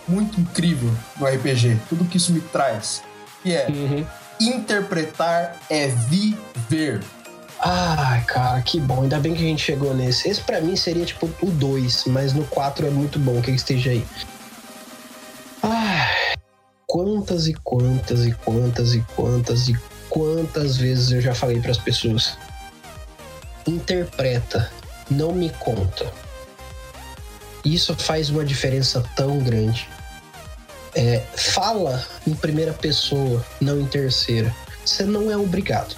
muito incrível no RPG. Tudo que isso me traz. Que é uhum. interpretar é viver. Ai, cara, que bom. Ainda bem que a gente chegou nesse. Esse para mim seria tipo o 2, mas no 4 é muito bom que ele esteja aí. Ai, quantas e quantas e quantas e quantas e quantas vezes eu já falei para as pessoas. Interpreta, não me conta. Isso faz uma diferença tão grande. É, fala em primeira pessoa, não em terceira. Você não é obrigado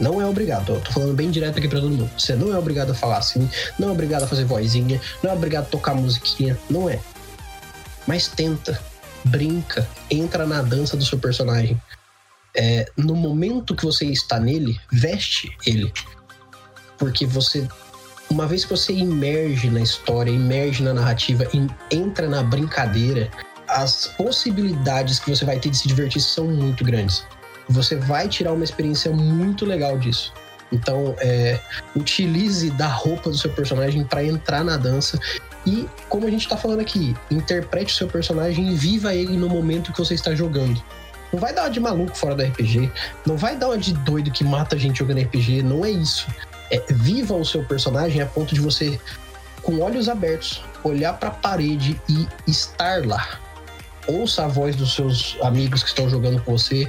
não é obrigado, eu tô falando bem direto aqui pra todo mundo. Você não é obrigado a falar assim, não é obrigado a fazer vozinha, não é obrigado a tocar musiquinha, não é. Mas tenta, brinca, entra na dança do seu personagem. É, no momento que você está nele, veste ele. Porque você, uma vez que você imerge na história, imerge na narrativa, entra na brincadeira, as possibilidades que você vai ter de se divertir são muito grandes você vai tirar uma experiência muito legal disso. Então, é, utilize da roupa do seu personagem para entrar na dança. E, como a gente está falando aqui, interprete o seu personagem e viva ele no momento que você está jogando. Não vai dar uma de maluco fora do RPG. Não vai dar uma de doido que mata a gente jogando RPG. Não é isso. É, viva o seu personagem a ponto de você, com olhos abertos, olhar para a parede e estar lá ouça a voz dos seus amigos que estão jogando com você,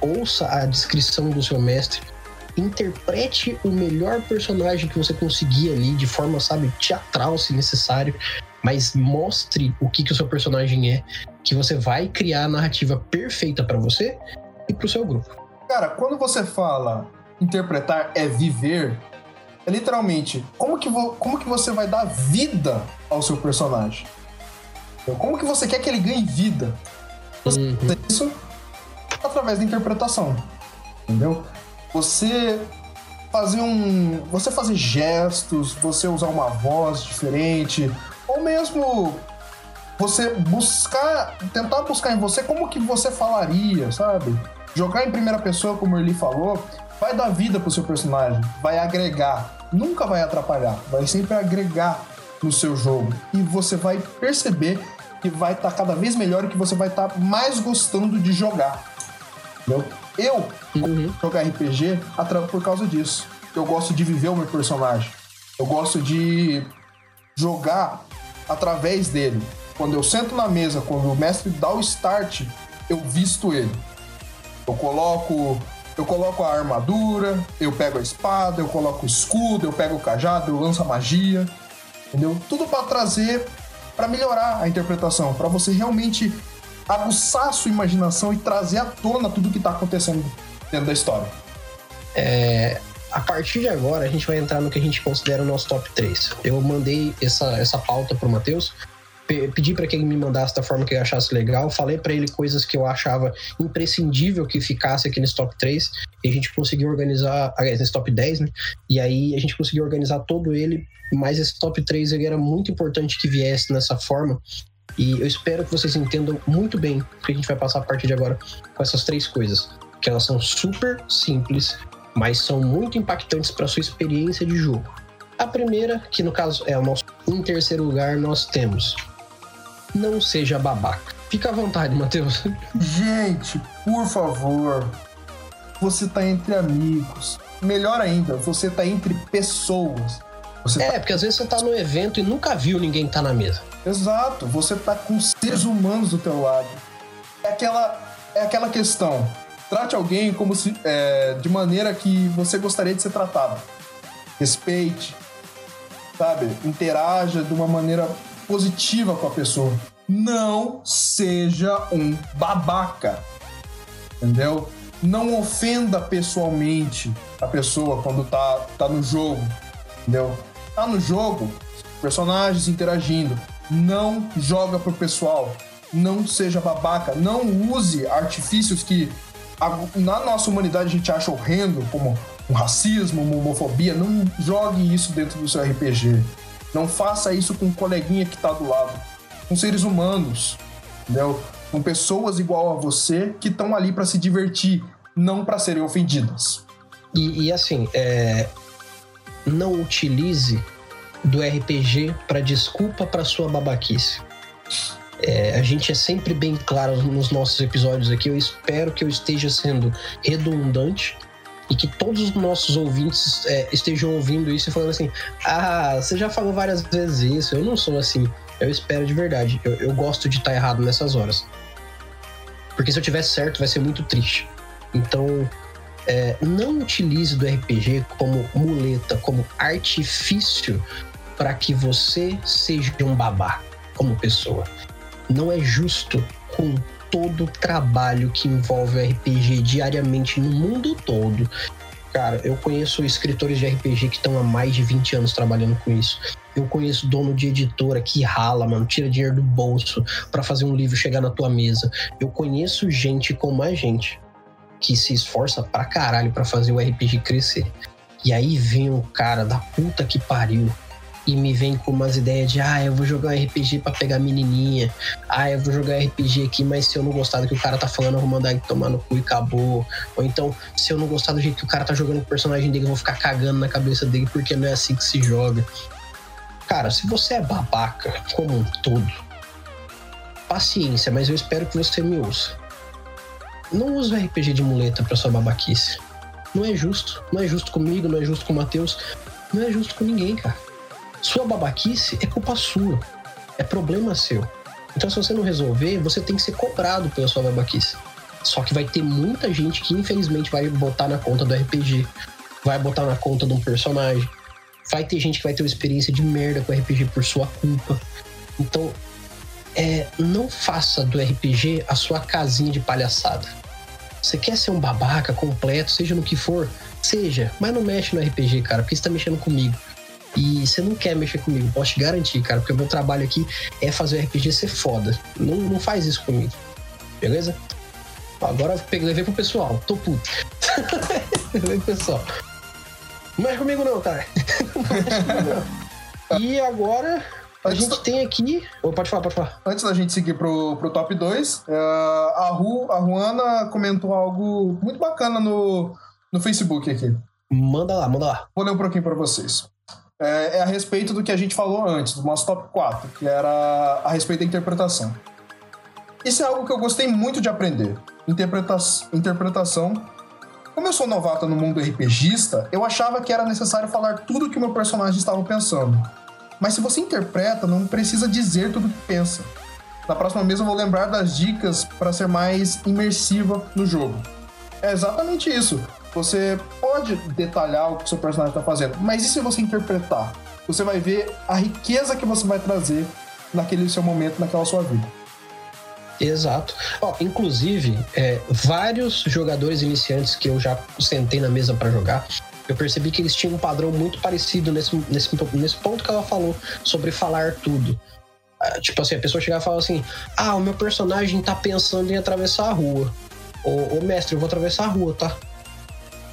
ouça a descrição do seu mestre, interprete o melhor personagem que você conseguir ali, de forma, sabe, teatral, se necessário, mas mostre o que, que o seu personagem é, que você vai criar a narrativa perfeita para você e para o seu grupo. Cara, quando você fala interpretar é viver, é literalmente como que, como que você vai dar vida ao seu personagem. Então, como que você quer que ele ganhe vida? Você uhum. isso através da interpretação. Entendeu? Você fazer um. Você fazer gestos, você usar uma voz diferente, ou mesmo você buscar. Tentar buscar em você como que você falaria, sabe? Jogar em primeira pessoa, como ele falou, vai dar vida pro seu personagem, vai agregar, nunca vai atrapalhar, vai sempre agregar no seu jogo. E você vai perceber que vai estar tá cada vez melhor e que você vai estar tá mais gostando de jogar. Entendeu? Eu uhum. jogar RPG por causa disso. Eu gosto de viver o meu personagem. Eu gosto de jogar através dele. Quando eu sento na mesa, quando o mestre dá o start, eu visto ele. Eu coloco eu coloco a armadura, eu pego a espada, eu coloco o escudo, eu pego o cajado, eu lanço a magia entendeu? Tudo para trazer, para melhorar a interpretação, para você realmente aguçar a sua imaginação e trazer à tona tudo que está acontecendo dentro da história. É, a partir de agora, a gente vai entrar no que a gente considera o nosso top 3. Eu mandei essa, essa pauta pro Matheus, pedi para que ele me mandasse da forma que ele achasse legal, falei para ele coisas que eu achava imprescindível que ficasse aqui nesse top 3, e a gente conseguiu organizar, aliás, nesse top 10, né? E aí a gente conseguiu organizar todo ele mas esse top 3 ele era muito importante que viesse nessa forma. E eu espero que vocês entendam muito bem o que a gente vai passar a partir de agora com essas três coisas. Que elas são super simples, mas são muito impactantes para sua experiência de jogo. A primeira, que no caso é o nosso em terceiro lugar, nós temos Não seja babaca. Fica à vontade, Matheus. Gente, por favor, você tá entre amigos. Melhor ainda, você tá entre pessoas. Você é, tá... porque às vezes você tá no evento e nunca viu ninguém que tá na mesa. Exato, você tá com seres humanos do teu lado. É aquela, é aquela questão. Trate alguém como se, é, de maneira que você gostaria de ser tratado. Respeite, sabe? Interaja de uma maneira positiva com a pessoa não seja um babaca. Entendeu? Não ofenda pessoalmente a pessoa quando tá, tá no jogo. Entendeu? Tá no jogo, personagens interagindo. Não joga pro pessoal. Não seja babaca. Não use artifícios que na nossa humanidade a gente acha horrendo, como um racismo, uma homofobia. Não jogue isso dentro do seu RPG. Não faça isso com um coleguinha que tá do lado com seres humanos, entendeu? Com pessoas igual a você que estão ali para se divertir, não para serem ofendidas. E, e assim, é... não utilize do RPG para desculpa para sua babaquice. É, a gente é sempre bem claro nos nossos episódios aqui. Eu espero que eu esteja sendo redundante e que todos os nossos ouvintes é, estejam ouvindo isso e falando assim: Ah, você já falou várias vezes isso, eu não sou assim. Eu espero de verdade. Eu, eu gosto de estar errado nessas horas. Porque se eu tiver certo, vai ser muito triste. Então, é, não utilize do RPG como muleta, como artifício para que você seja um babá como pessoa. Não é justo com todo o trabalho que envolve RPG diariamente no mundo todo. Cara, eu conheço escritores de RPG que estão há mais de 20 anos trabalhando com isso. Eu conheço dono de editora que rala, mano, tira dinheiro do bolso para fazer um livro chegar na tua mesa. Eu conheço gente como a gente que se esforça pra caralho para fazer o RPG crescer. E aí vem um cara da puta que pariu e me vem com umas ideias de ah, eu vou jogar um RPG para pegar menininha. Ah, eu vou jogar RPG aqui, mas se eu não gostar do que o cara tá falando, eu vou mandar ele tomar no cu e acabou. Ou então, se eu não gostar do jeito que o cara tá jogando o personagem dele, eu vou ficar cagando na cabeça dele porque não é assim que se joga. Cara, se você é babaca como um todo, paciência, mas eu espero que você me ouça. Não use o RPG de muleta pra sua babaquice. Não é justo. Não é justo comigo, não é justo com o Matheus. Não é justo com ninguém, cara. Sua babaquice é culpa sua. É problema seu. Então, se você não resolver, você tem que ser cobrado pela sua babaquice. Só que vai ter muita gente que, infelizmente, vai botar na conta do RPG, vai botar na conta de um personagem, Vai ter gente que vai ter uma experiência de merda com RPG por sua culpa. Então, é, não faça do RPG a sua casinha de palhaçada. Você quer ser um babaca completo, seja no que for, seja, mas não mexe no RPG, cara, porque você tá mexendo comigo. E você não quer mexer comigo, posso te garantir, cara, porque o meu trabalho aqui é fazer o RPG ser foda. Não, não faz isso comigo. Beleza? Agora eu levei pro pessoal, tô puto. levei pro pessoal. Não mexe comigo não, cara. e agora a gente tem aqui. Oh, pode falar, pode falar. Antes da gente seguir pro, pro top 2, uh, é, a, Ru, a Ruana comentou algo muito bacana no, no Facebook aqui. Manda lá, manda lá. Vou ler um pouquinho para vocês. É, é, a respeito do que a gente falou antes, do nosso top 4, que era a respeito da interpretação. Isso é algo que eu gostei muito de aprender. Interpreta interpretação como eu sou novato no mundo RPGista, eu achava que era necessário falar tudo o que o meu personagem estava pensando. Mas se você interpreta, não precisa dizer tudo o que pensa. Na próxima mesa eu vou lembrar das dicas para ser mais imersiva no jogo. É exatamente isso. Você pode detalhar o que o seu personagem está fazendo, mas e se você interpretar? Você vai ver a riqueza que você vai trazer naquele seu momento, naquela sua vida. Exato. Ó, inclusive, é, vários jogadores iniciantes que eu já sentei na mesa para jogar, eu percebi que eles tinham um padrão muito parecido nesse, nesse, nesse ponto que ela falou sobre falar tudo. Ah, tipo assim, a pessoa chegava e falava assim: Ah, o meu personagem tá pensando em atravessar a rua. Ô, ô mestre, eu vou atravessar a rua, tá?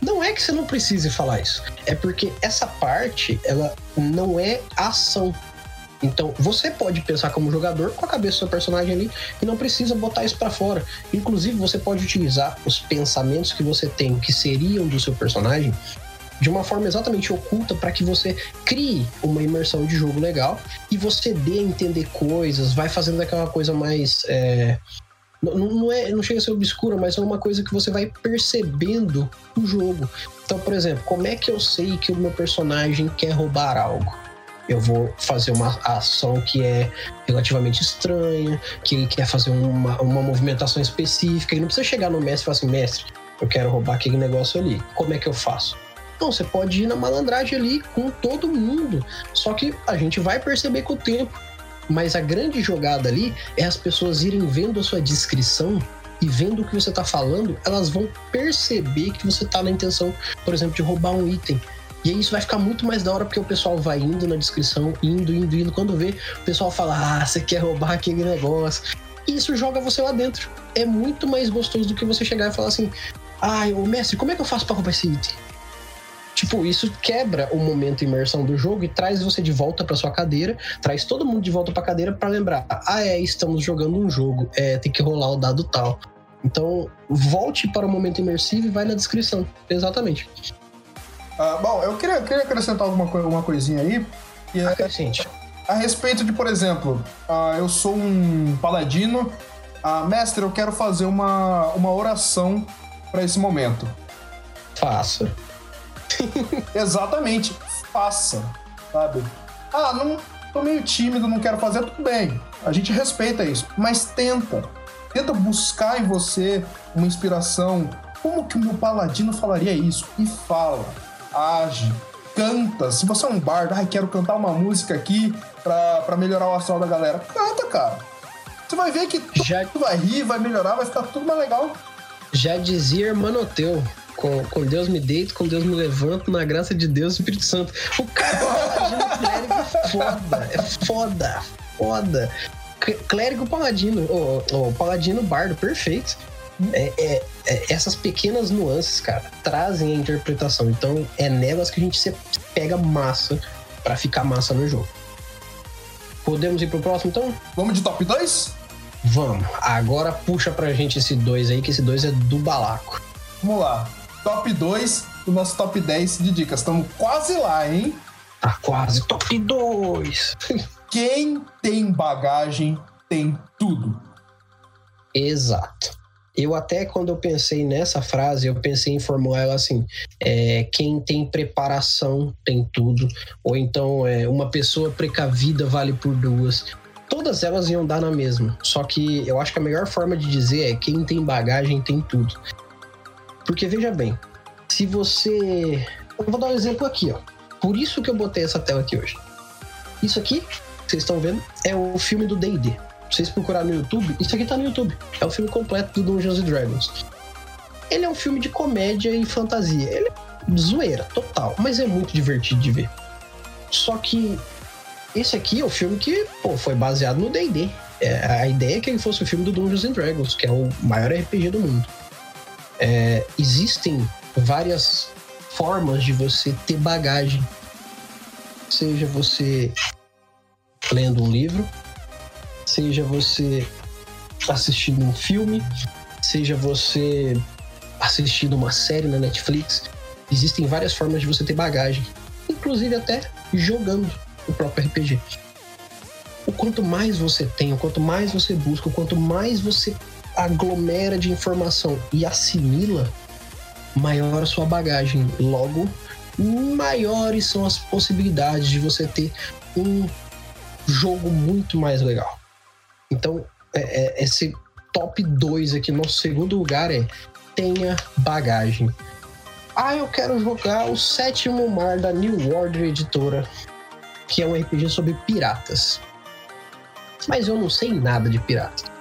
Não é que você não precise falar isso. É porque essa parte, ela não é ação. Então, você pode pensar como jogador com a cabeça do seu personagem ali e não precisa botar isso para fora. Inclusive, você pode utilizar os pensamentos que você tem que seriam do seu personagem de uma forma exatamente oculta para que você crie uma imersão de jogo legal e você dê a entender coisas, vai fazendo aquela coisa mais. É, não, é, não chega a ser obscura, mas é uma coisa que você vai percebendo o jogo. Então, por exemplo, como é que eu sei que o meu personagem quer roubar algo? Eu vou fazer uma ação que é relativamente estranha, que ele quer fazer uma, uma movimentação específica, e não precisa chegar no mestre e falar assim: mestre, eu quero roubar aquele negócio ali. Como é que eu faço? Não, você pode ir na malandragem ali com todo mundo. Só que a gente vai perceber com o tempo. Mas a grande jogada ali é as pessoas irem vendo a sua descrição e vendo o que você está falando, elas vão perceber que você está na intenção, por exemplo, de roubar um item. E aí isso vai ficar muito mais da hora porque o pessoal vai indo na descrição, indo, indo, indo. Quando vê, o pessoal fala: Ah, você quer roubar aquele negócio. E isso joga você lá dentro. É muito mais gostoso do que você chegar e falar assim: Ai, ô mestre, como é que eu faço para roubar esse item? Tipo, isso quebra o momento imersão do jogo e traz você de volta para sua cadeira, traz todo mundo de volta para cadeira para lembrar: ah, é, estamos jogando um jogo, é, tem que rolar o dado tal. Então, volte para o momento imersivo e vai na descrição. Exatamente. Uh, bom, eu queria, queria acrescentar alguma uma coisinha aí. Que é Acrescente. A respeito de, por exemplo, uh, eu sou um paladino. Uh, mestre, eu quero fazer uma, uma oração para esse momento. Faça. Exatamente, faça, sabe? Ah, não tô meio tímido, não quero fazer, tudo bem. A gente respeita isso, mas tenta. Tenta buscar em você uma inspiração. Como que o meu paladino falaria isso? E fala, age, canta. Se você é um bardo, ai, quero cantar uma música aqui pra, pra melhorar o astral da galera. Canta, cara. Você vai ver que Já... vai rir, vai melhorar, vai ficar tudo mais legal. Já dizia Hermanoteu, com, com Deus me deito, com Deus me levanto, na graça de Deus Espírito Santo. O cara clérigo é foda, é foda, foda. Clérigo paladino, o oh, oh, paladino bardo, perfeito. É, é, é, essas pequenas nuances, cara, trazem a interpretação. Então é nelas que a gente se pega massa para ficar massa no jogo. Podemos ir pro próximo, então? Vamos de top 2? Vamos. Agora puxa pra gente esse 2 aí, que esse 2 é do balaco. Vamos lá top 2 do nosso top 10 de dicas. Estamos quase lá, hein? Tá quase. Top 2! Quem tem bagagem tem tudo. Exato. Eu até quando eu pensei nessa frase, eu pensei em formular ela assim: é, quem tem preparação tem tudo, ou então é, uma pessoa precavida vale por duas. Todas elas iam dar na mesma. Só que eu acho que a melhor forma de dizer é quem tem bagagem tem tudo. Porque veja bem, se você. Eu vou dar um exemplo aqui, ó. Por isso que eu botei essa tela aqui hoje. Isso aqui, vocês estão vendo, é o filme do DD. Vocês procurarem no YouTube, isso aqui tá no YouTube. É o filme completo do Dungeons Dragons. Ele é um filme de comédia e fantasia. Ele é zoeira, total, mas é muito divertido de ver. Só que esse aqui é o filme que pô, foi baseado no D&D. É, a ideia é que ele fosse o filme do Dungeons Dragons, que é o maior RPG do mundo. É, existem várias formas de você ter bagagem. Seja você lendo um livro, seja você assistindo um filme, seja você assistindo uma série na Netflix. Existem várias formas de você ter bagagem, inclusive até jogando o próprio RPG. O quanto mais você tem, o quanto mais você busca, o quanto mais você aglomera de informação e assimila, maior a sua bagagem. Logo, maiores são as possibilidades de você ter um jogo muito mais legal. Então, é, é, esse top 2 aqui, nosso segundo lugar é tenha bagagem. Ah, eu quero jogar o sétimo mar da New Order Editora, que é um RPG sobre piratas. Mas eu não sei nada de piratas.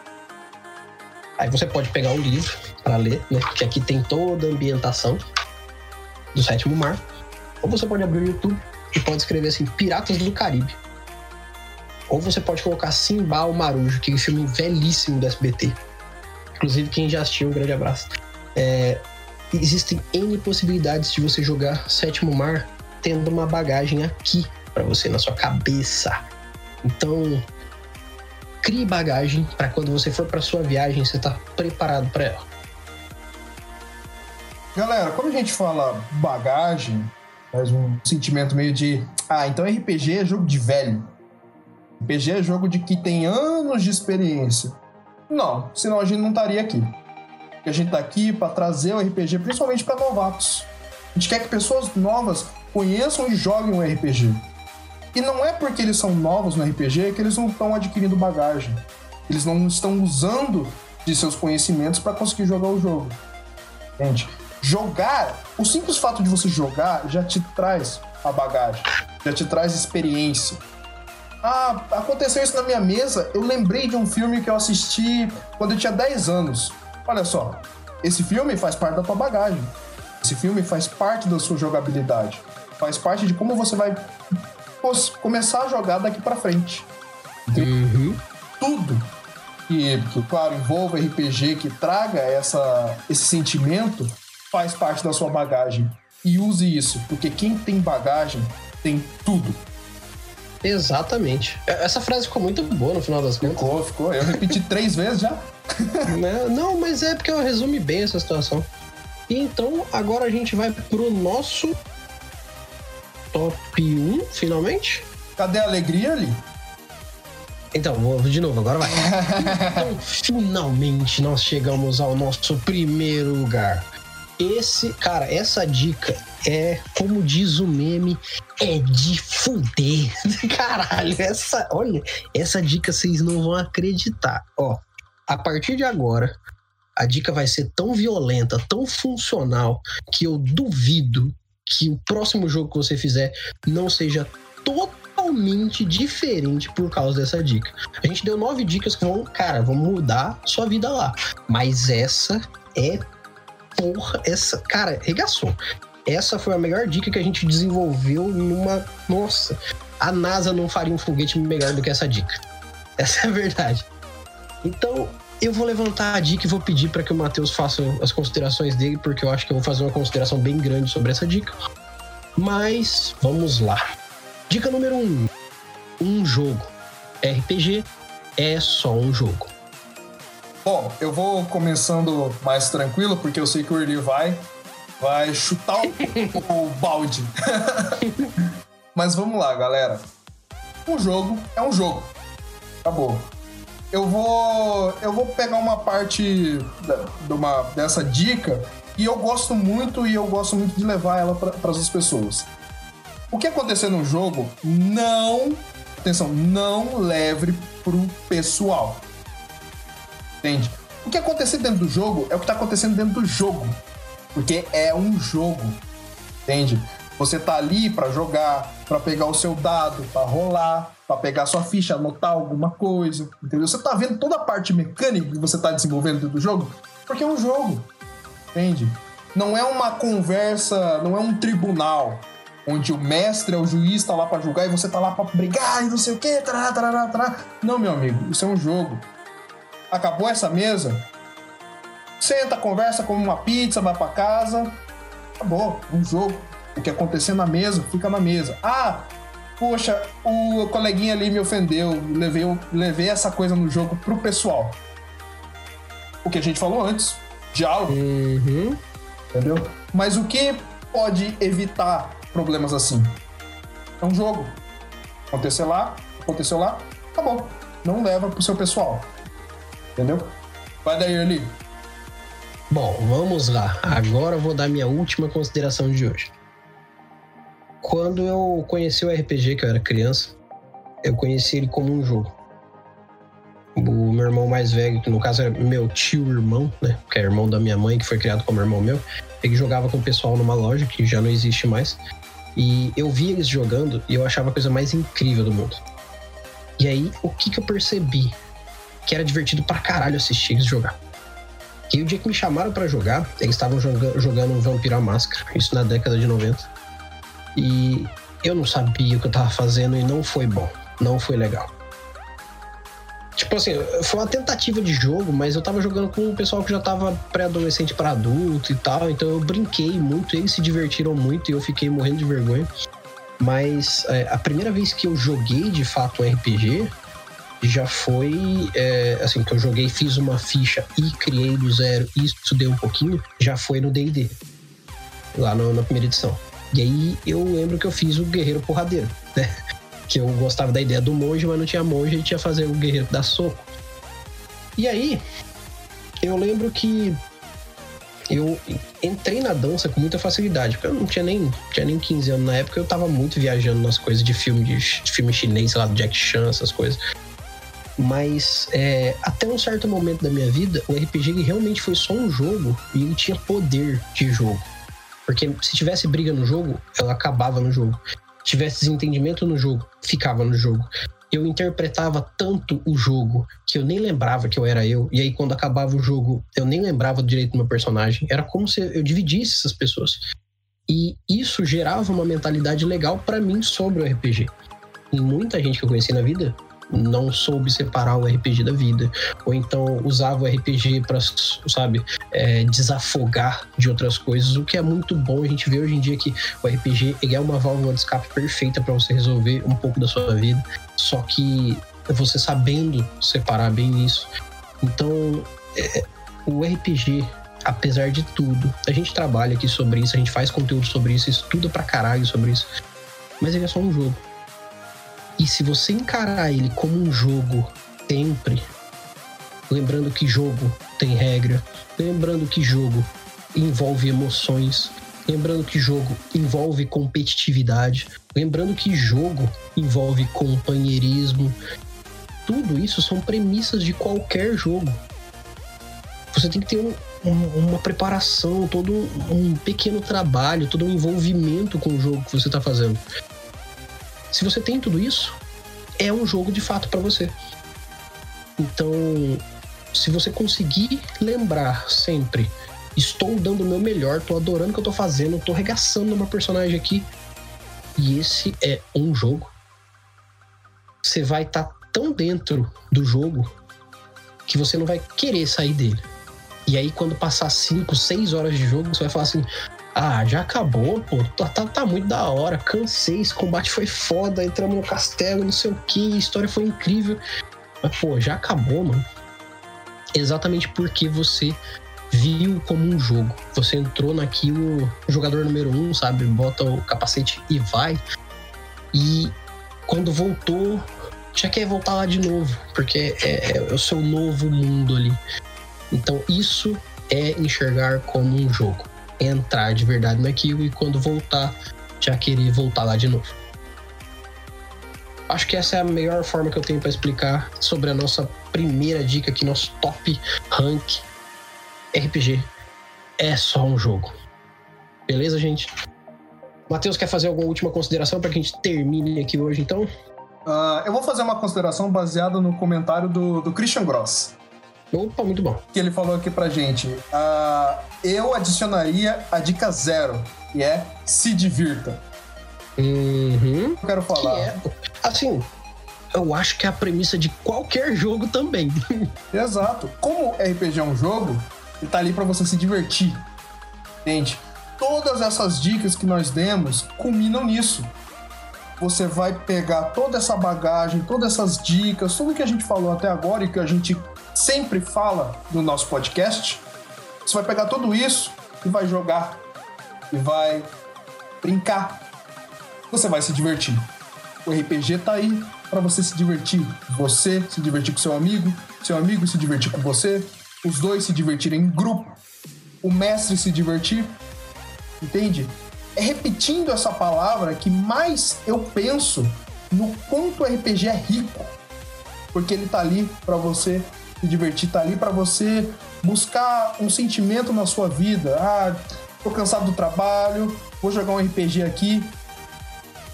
Aí você pode pegar o livro para ler, né? Que aqui tem toda a ambientação do sétimo mar. Ou você pode abrir o YouTube e pode escrever assim, Piratas do Caribe. Ou você pode colocar Simba o Marujo, que é um filme velhíssimo do SBT. Inclusive, quem já assistiu, um grande abraço. É, existem N possibilidades de você jogar Sétimo Mar tendo uma bagagem aqui para você, na sua cabeça. Então, crie bagagem para quando você for para sua viagem, você tá preparado para ela. Galera, quando a gente fala bagagem, Traz um sentimento meio de. Ah, então RPG é jogo de velho. RPG é jogo de que tem anos de experiência. Não, senão a gente não estaria aqui. a gente tá aqui para trazer o RPG, principalmente para novatos. A gente quer que pessoas novas conheçam e joguem o RPG. E não é porque eles são novos no RPG que eles não estão adquirindo bagagem. Eles não estão usando de seus conhecimentos para conseguir jogar o jogo. Entende? Jogar, o simples fato de você jogar já te traz a bagagem, já te traz experiência. Ah, aconteceu isso na minha mesa. Eu lembrei de um filme que eu assisti quando eu tinha 10 anos. Olha só, esse filme faz parte da tua bagagem. Esse filme faz parte da sua jogabilidade. Faz parte de como você vai começar a jogar daqui para frente. Uhum. Tudo que, que, claro, envolva RPG, que traga essa, esse sentimento, faz parte da sua bagagem. E use isso, porque quem tem bagagem tem tudo. Exatamente. É, essa frase ficou muito boa no final das contas. Ficou, ficou. Eu repeti três vezes já. Né? Não, mas é porque eu resume bem essa situação. E então, agora a gente vai pro nosso top 1, finalmente. Cadê a alegria ali? Então, vou de novo, agora vai. então, finalmente nós chegamos ao nosso primeiro lugar. Esse, cara, essa dica é, como diz o meme, é de fuder. Caralho, essa, olha, essa dica vocês não vão acreditar. Ó, a partir de agora, a dica vai ser tão violenta, tão funcional, que eu duvido que o próximo jogo que você fizer não seja totalmente diferente por causa dessa dica. A gente deu nove dicas que vão, cara, vão mudar sua vida lá. Mas essa é porra, essa, cara, regaçou. Essa foi a melhor dica que a gente desenvolveu numa. Nossa, a NASA não faria um foguete melhor do que essa dica. Essa é a verdade. Então, eu vou levantar a dica e vou pedir para que o Matheus faça as considerações dele, porque eu acho que eu vou fazer uma consideração bem grande sobre essa dica. Mas vamos lá. Dica número 1: um, um jogo. RPG é só um jogo. Bom, eu vou começando mais tranquilo, porque eu sei que o Early vai, vai chutar o, o balde. Mas vamos lá, galera. Um jogo é um jogo. Acabou eu vou eu vou pegar uma parte de uma, dessa dica e eu gosto muito e eu gosto muito de levar ela para as pessoas. O que acontecer no jogo, não, atenção, não leve pro pessoal. Entende? O que acontecer dentro do jogo é o que está acontecendo dentro do jogo, porque é um jogo. Entende? Você tá ali para jogar, para pegar o seu dado, para rolar, para pegar sua ficha, anotar alguma coisa, entendeu? Você tá vendo toda a parte mecânica que você tá desenvolvendo dentro do jogo, porque é um jogo, entende? Não é uma conversa, não é um tribunal onde o mestre é o juiz, tá lá para julgar e você tá lá para brigar e não sei o quê, tará, tará, tará. Não, meu amigo, isso é um jogo. Acabou essa mesa? Senta, conversa, come uma pizza, vai para casa. Acabou, um jogo. O que acontecer na mesa, fica na mesa. Ah, poxa, o coleguinha ali me ofendeu, levei, levei essa coisa no jogo pro pessoal. O que a gente falou antes, diálogo. Uhum. Entendeu? Mas o que pode evitar problemas assim? É um jogo. Aconteceu lá, aconteceu lá, acabou. Não leva pro seu pessoal. Entendeu? Vai daí, ali. Bom, vamos lá. Agora eu vou dar minha última consideração de hoje. Quando eu conheci o RPG, que eu era criança, eu conheci ele como um jogo. O meu irmão mais velho, que no caso é meu tio-irmão, né? Que é irmão da minha mãe, que foi criado como irmão meu. Ele jogava com o pessoal numa loja que já não existe mais. E eu via eles jogando e eu achava a coisa mais incrível do mundo. E aí, o que que eu percebi? Que era divertido pra caralho assistir eles jogar. E o dia que me chamaram para jogar, eles estavam jogando um Vampiro à Máscara, isso na década de 90. E eu não sabia o que eu tava fazendo e não foi bom. Não foi legal. Tipo assim, foi uma tentativa de jogo, mas eu tava jogando com um pessoal que já tava pré-adolescente para adulto e tal, então eu brinquei muito, eles se divertiram muito e eu fiquei morrendo de vergonha. Mas é, a primeira vez que eu joguei de fato um RPG já foi é, assim que eu joguei, fiz uma ficha e criei do zero e estudei um pouquinho, já foi no D&D lá no, na primeira edição. E aí eu lembro que eu fiz o Guerreiro Porradeiro, né? Que eu gostava da ideia do monge, mas não tinha monge, e tinha fazer o Guerreiro da soco. E aí, eu lembro que eu entrei na dança com muita facilidade, porque eu não tinha nem, tinha nem 15 anos na época, eu tava muito viajando nas coisas de filme, de, de filme chinês, sei lá, do Jack Chan, essas coisas. Mas é, até um certo momento da minha vida, o RPG realmente foi só um jogo e ele tinha poder de jogo. Porque se tivesse briga no jogo, ela acabava no jogo. Se tivesse desentendimento no jogo, ficava no jogo eu interpretava tanto o jogo que eu nem lembrava que eu era eu. E aí, quando acabava o jogo, eu nem lembrava direito do meu personagem. Era como se eu dividisse essas pessoas. E isso gerava uma mentalidade legal para mim sobre o RPG. E muita gente que eu conheci na vida não soube separar o RPG da vida, ou então usava o RPG para, sabe, é, desafogar de outras coisas, o que é muito bom. A gente vê hoje em dia que o RPG é uma válvula de escape perfeita para você resolver um pouco da sua vida, só que você sabendo separar bem isso. Então, é, o RPG apesar de tudo. A gente trabalha aqui sobre isso, a gente faz conteúdo sobre isso, estuda pra caralho sobre isso. Mas ele é só um jogo. E se você encarar ele como um jogo sempre, lembrando que jogo tem regra, lembrando que jogo envolve emoções, lembrando que jogo envolve competitividade, lembrando que jogo envolve companheirismo, tudo isso são premissas de qualquer jogo. Você tem que ter um, um, uma preparação, todo um pequeno trabalho, todo um envolvimento com o jogo que você está fazendo. Se você tem tudo isso, é um jogo de fato para você. Então, se você conseguir lembrar sempre, estou dando o meu melhor, estou adorando o que eu estou fazendo, estou regaçando meu personagem aqui, e esse é um jogo, você vai estar tá tão dentro do jogo que você não vai querer sair dele. E aí, quando passar 5, 6 horas de jogo, você vai falar assim: ah, já acabou, pô. Tá, tá, tá, muito da hora. Cansei, esse combate foi foda. Entramos no castelo, não sei o que. A história foi incrível. Mas, pô, já acabou, mano. Exatamente porque você viu como um jogo. Você entrou naquilo, jogador número um, sabe? Bota o capacete e vai. E quando voltou, já quer voltar lá de novo, porque é, é o seu novo mundo ali. Então, isso é enxergar como um jogo entrar de verdade naquilo e quando voltar, já querer voltar lá de novo. Acho que essa é a melhor forma que eu tenho para explicar sobre a nossa primeira dica aqui, nosso top rank RPG. É só um jogo. Beleza, gente? Matheus, quer fazer alguma última consideração para que a gente termine aqui hoje, então? Uh, eu vou fazer uma consideração baseada no comentário do, do Christian Gross. Opa, muito bom. Que ele falou aqui pra gente. Uh, eu adicionaria a dica zero, que é se divirta. Uhum. Eu quero falar. É, assim, eu acho que é a premissa de qualquer jogo também. Exato. Como RPG é um jogo, ele tá ali para você se divertir. Entende? Todas essas dicas que nós demos culminam nisso. Você vai pegar toda essa bagagem, todas essas dicas, tudo que a gente falou até agora e que a gente sempre fala no nosso podcast, você vai pegar tudo isso e vai jogar e vai brincar. Você vai se divertir. O RPG tá aí para você se divertir. Você se divertir com seu amigo, seu amigo se divertir com você, os dois se divertirem em grupo, o mestre se divertir. Entende? É repetindo essa palavra que mais eu penso no quanto o RPG é rico. Porque ele tá ali para você se divertir, tá ali para você buscar um sentimento na sua vida. Ah, tô cansado do trabalho, vou jogar um RPG aqui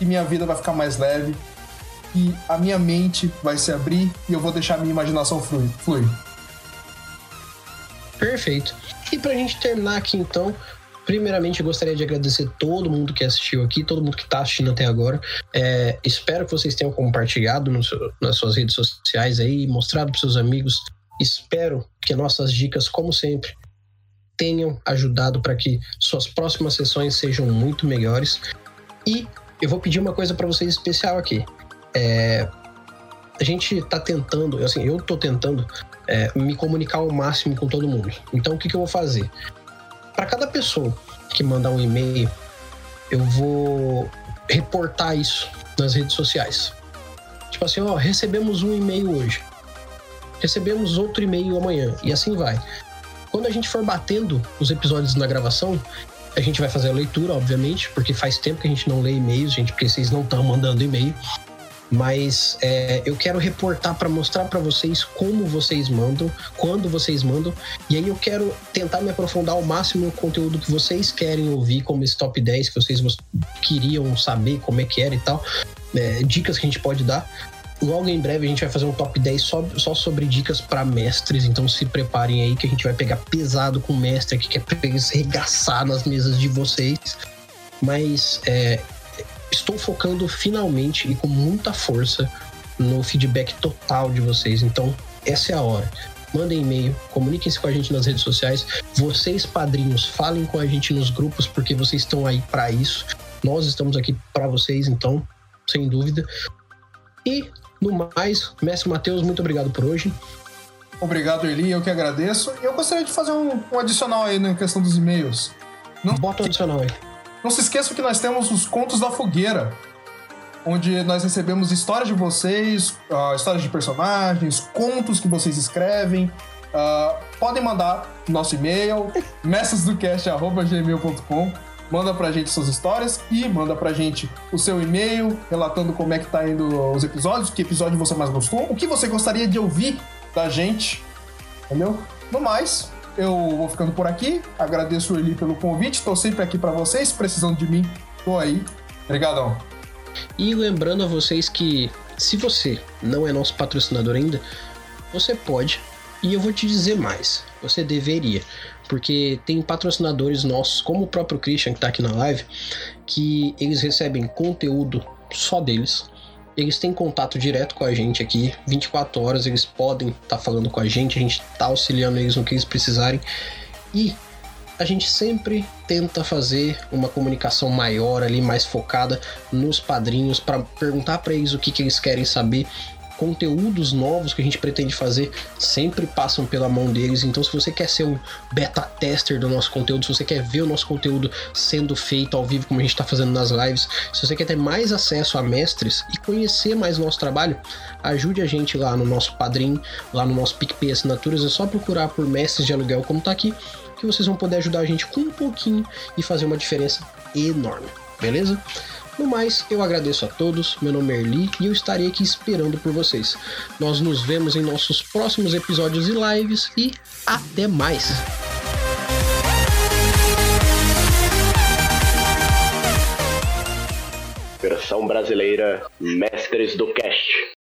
e minha vida vai ficar mais leve e a minha mente vai se abrir e eu vou deixar a minha imaginação fluir. fluir. Perfeito. E pra gente terminar aqui então, Primeiramente, eu gostaria de agradecer todo mundo que assistiu aqui, todo mundo que está assistindo até agora. É, espero que vocês tenham compartilhado seu, nas suas redes sociais aí, mostrado para seus amigos. Espero que nossas dicas, como sempre, tenham ajudado para que suas próximas sessões sejam muito melhores. E eu vou pedir uma coisa para vocês especial aqui. É, a gente está tentando, assim, eu estou tentando é, me comunicar ao máximo com todo mundo. Então, o que, que eu vou fazer? para cada pessoa que mandar um e-mail, eu vou reportar isso nas redes sociais. Tipo assim, ó, recebemos um e-mail hoje. Recebemos outro e-mail amanhã. E assim vai. Quando a gente for batendo os episódios na gravação, a gente vai fazer a leitura, obviamente, porque faz tempo que a gente não lê e-mails, gente, porque vocês não estão mandando e-mail. Mas é, eu quero reportar para mostrar para vocês como vocês mandam, quando vocês mandam, e aí eu quero tentar me aprofundar ao máximo no conteúdo que vocês querem ouvir, como esse top 10 que vocês queriam saber como é que era e tal, é, dicas que a gente pode dar. Logo em breve a gente vai fazer um top 10 só, só sobre dicas para mestres, então se preparem aí que a gente vai pegar pesado com o mestre que é regaçar nas mesas de vocês. Mas é, estou focando finalmente e com muita força no feedback total de vocês. Então, essa é a hora. Mandem e-mail, comuniquem-se com a gente nas redes sociais. Vocês, padrinhos, falem com a gente nos grupos, porque vocês estão aí para isso. Nós estamos aqui para vocês, então, sem dúvida. E, no mais, Mestre Matheus, muito obrigado por hoje. Obrigado, Eli, eu que agradeço. Eu gostaria de fazer um, um adicional aí na questão dos e-mails. Não... Bota um adicional aí. Não se esqueçam que nós temos os Contos da Fogueira, onde nós recebemos histórias de vocês, uh, histórias de personagens, contos que vocês escrevem. Uh, podem mandar nosso e-mail, messasdocast.gmail.com Manda pra gente suas histórias e manda pra gente o seu e-mail relatando como é que tá indo os episódios, que episódio você mais gostou, o que você gostaria de ouvir da gente, entendeu? No mais, eu vou ficando por aqui. Agradeço ele pelo convite. Estou sempre aqui para vocês. Precisando de mim, tô aí. Obrigadão. E lembrando a vocês que se você não é nosso patrocinador ainda, você pode. E eu vou te dizer mais. Você deveria. Porque tem patrocinadores nossos, como o próprio Christian que está aqui na live, que eles recebem conteúdo só deles eles têm contato direto com a gente aqui, 24 horas, eles podem estar tá falando com a gente, a gente está auxiliando eles no que eles precisarem. E a gente sempre tenta fazer uma comunicação maior ali, mais focada nos padrinhos, para perguntar para eles o que, que eles querem saber conteúdos novos que a gente pretende fazer sempre passam pela mão deles. Então, se você quer ser um beta tester do nosso conteúdo, se você quer ver o nosso conteúdo sendo feito ao vivo, como a gente está fazendo nas lives, se você quer ter mais acesso a mestres e conhecer mais nosso trabalho, ajude a gente lá no nosso Padrim, lá no nosso PicPay Assinaturas. É só procurar por mestres de aluguel, como está aqui, que vocês vão poder ajudar a gente com um pouquinho e fazer uma diferença enorme. Beleza? No mais, eu agradeço a todos, meu nome é Erli e eu estarei aqui esperando por vocês. Nós nos vemos em nossos próximos episódios e lives e até mais! Versão brasileira Mestres do Cast.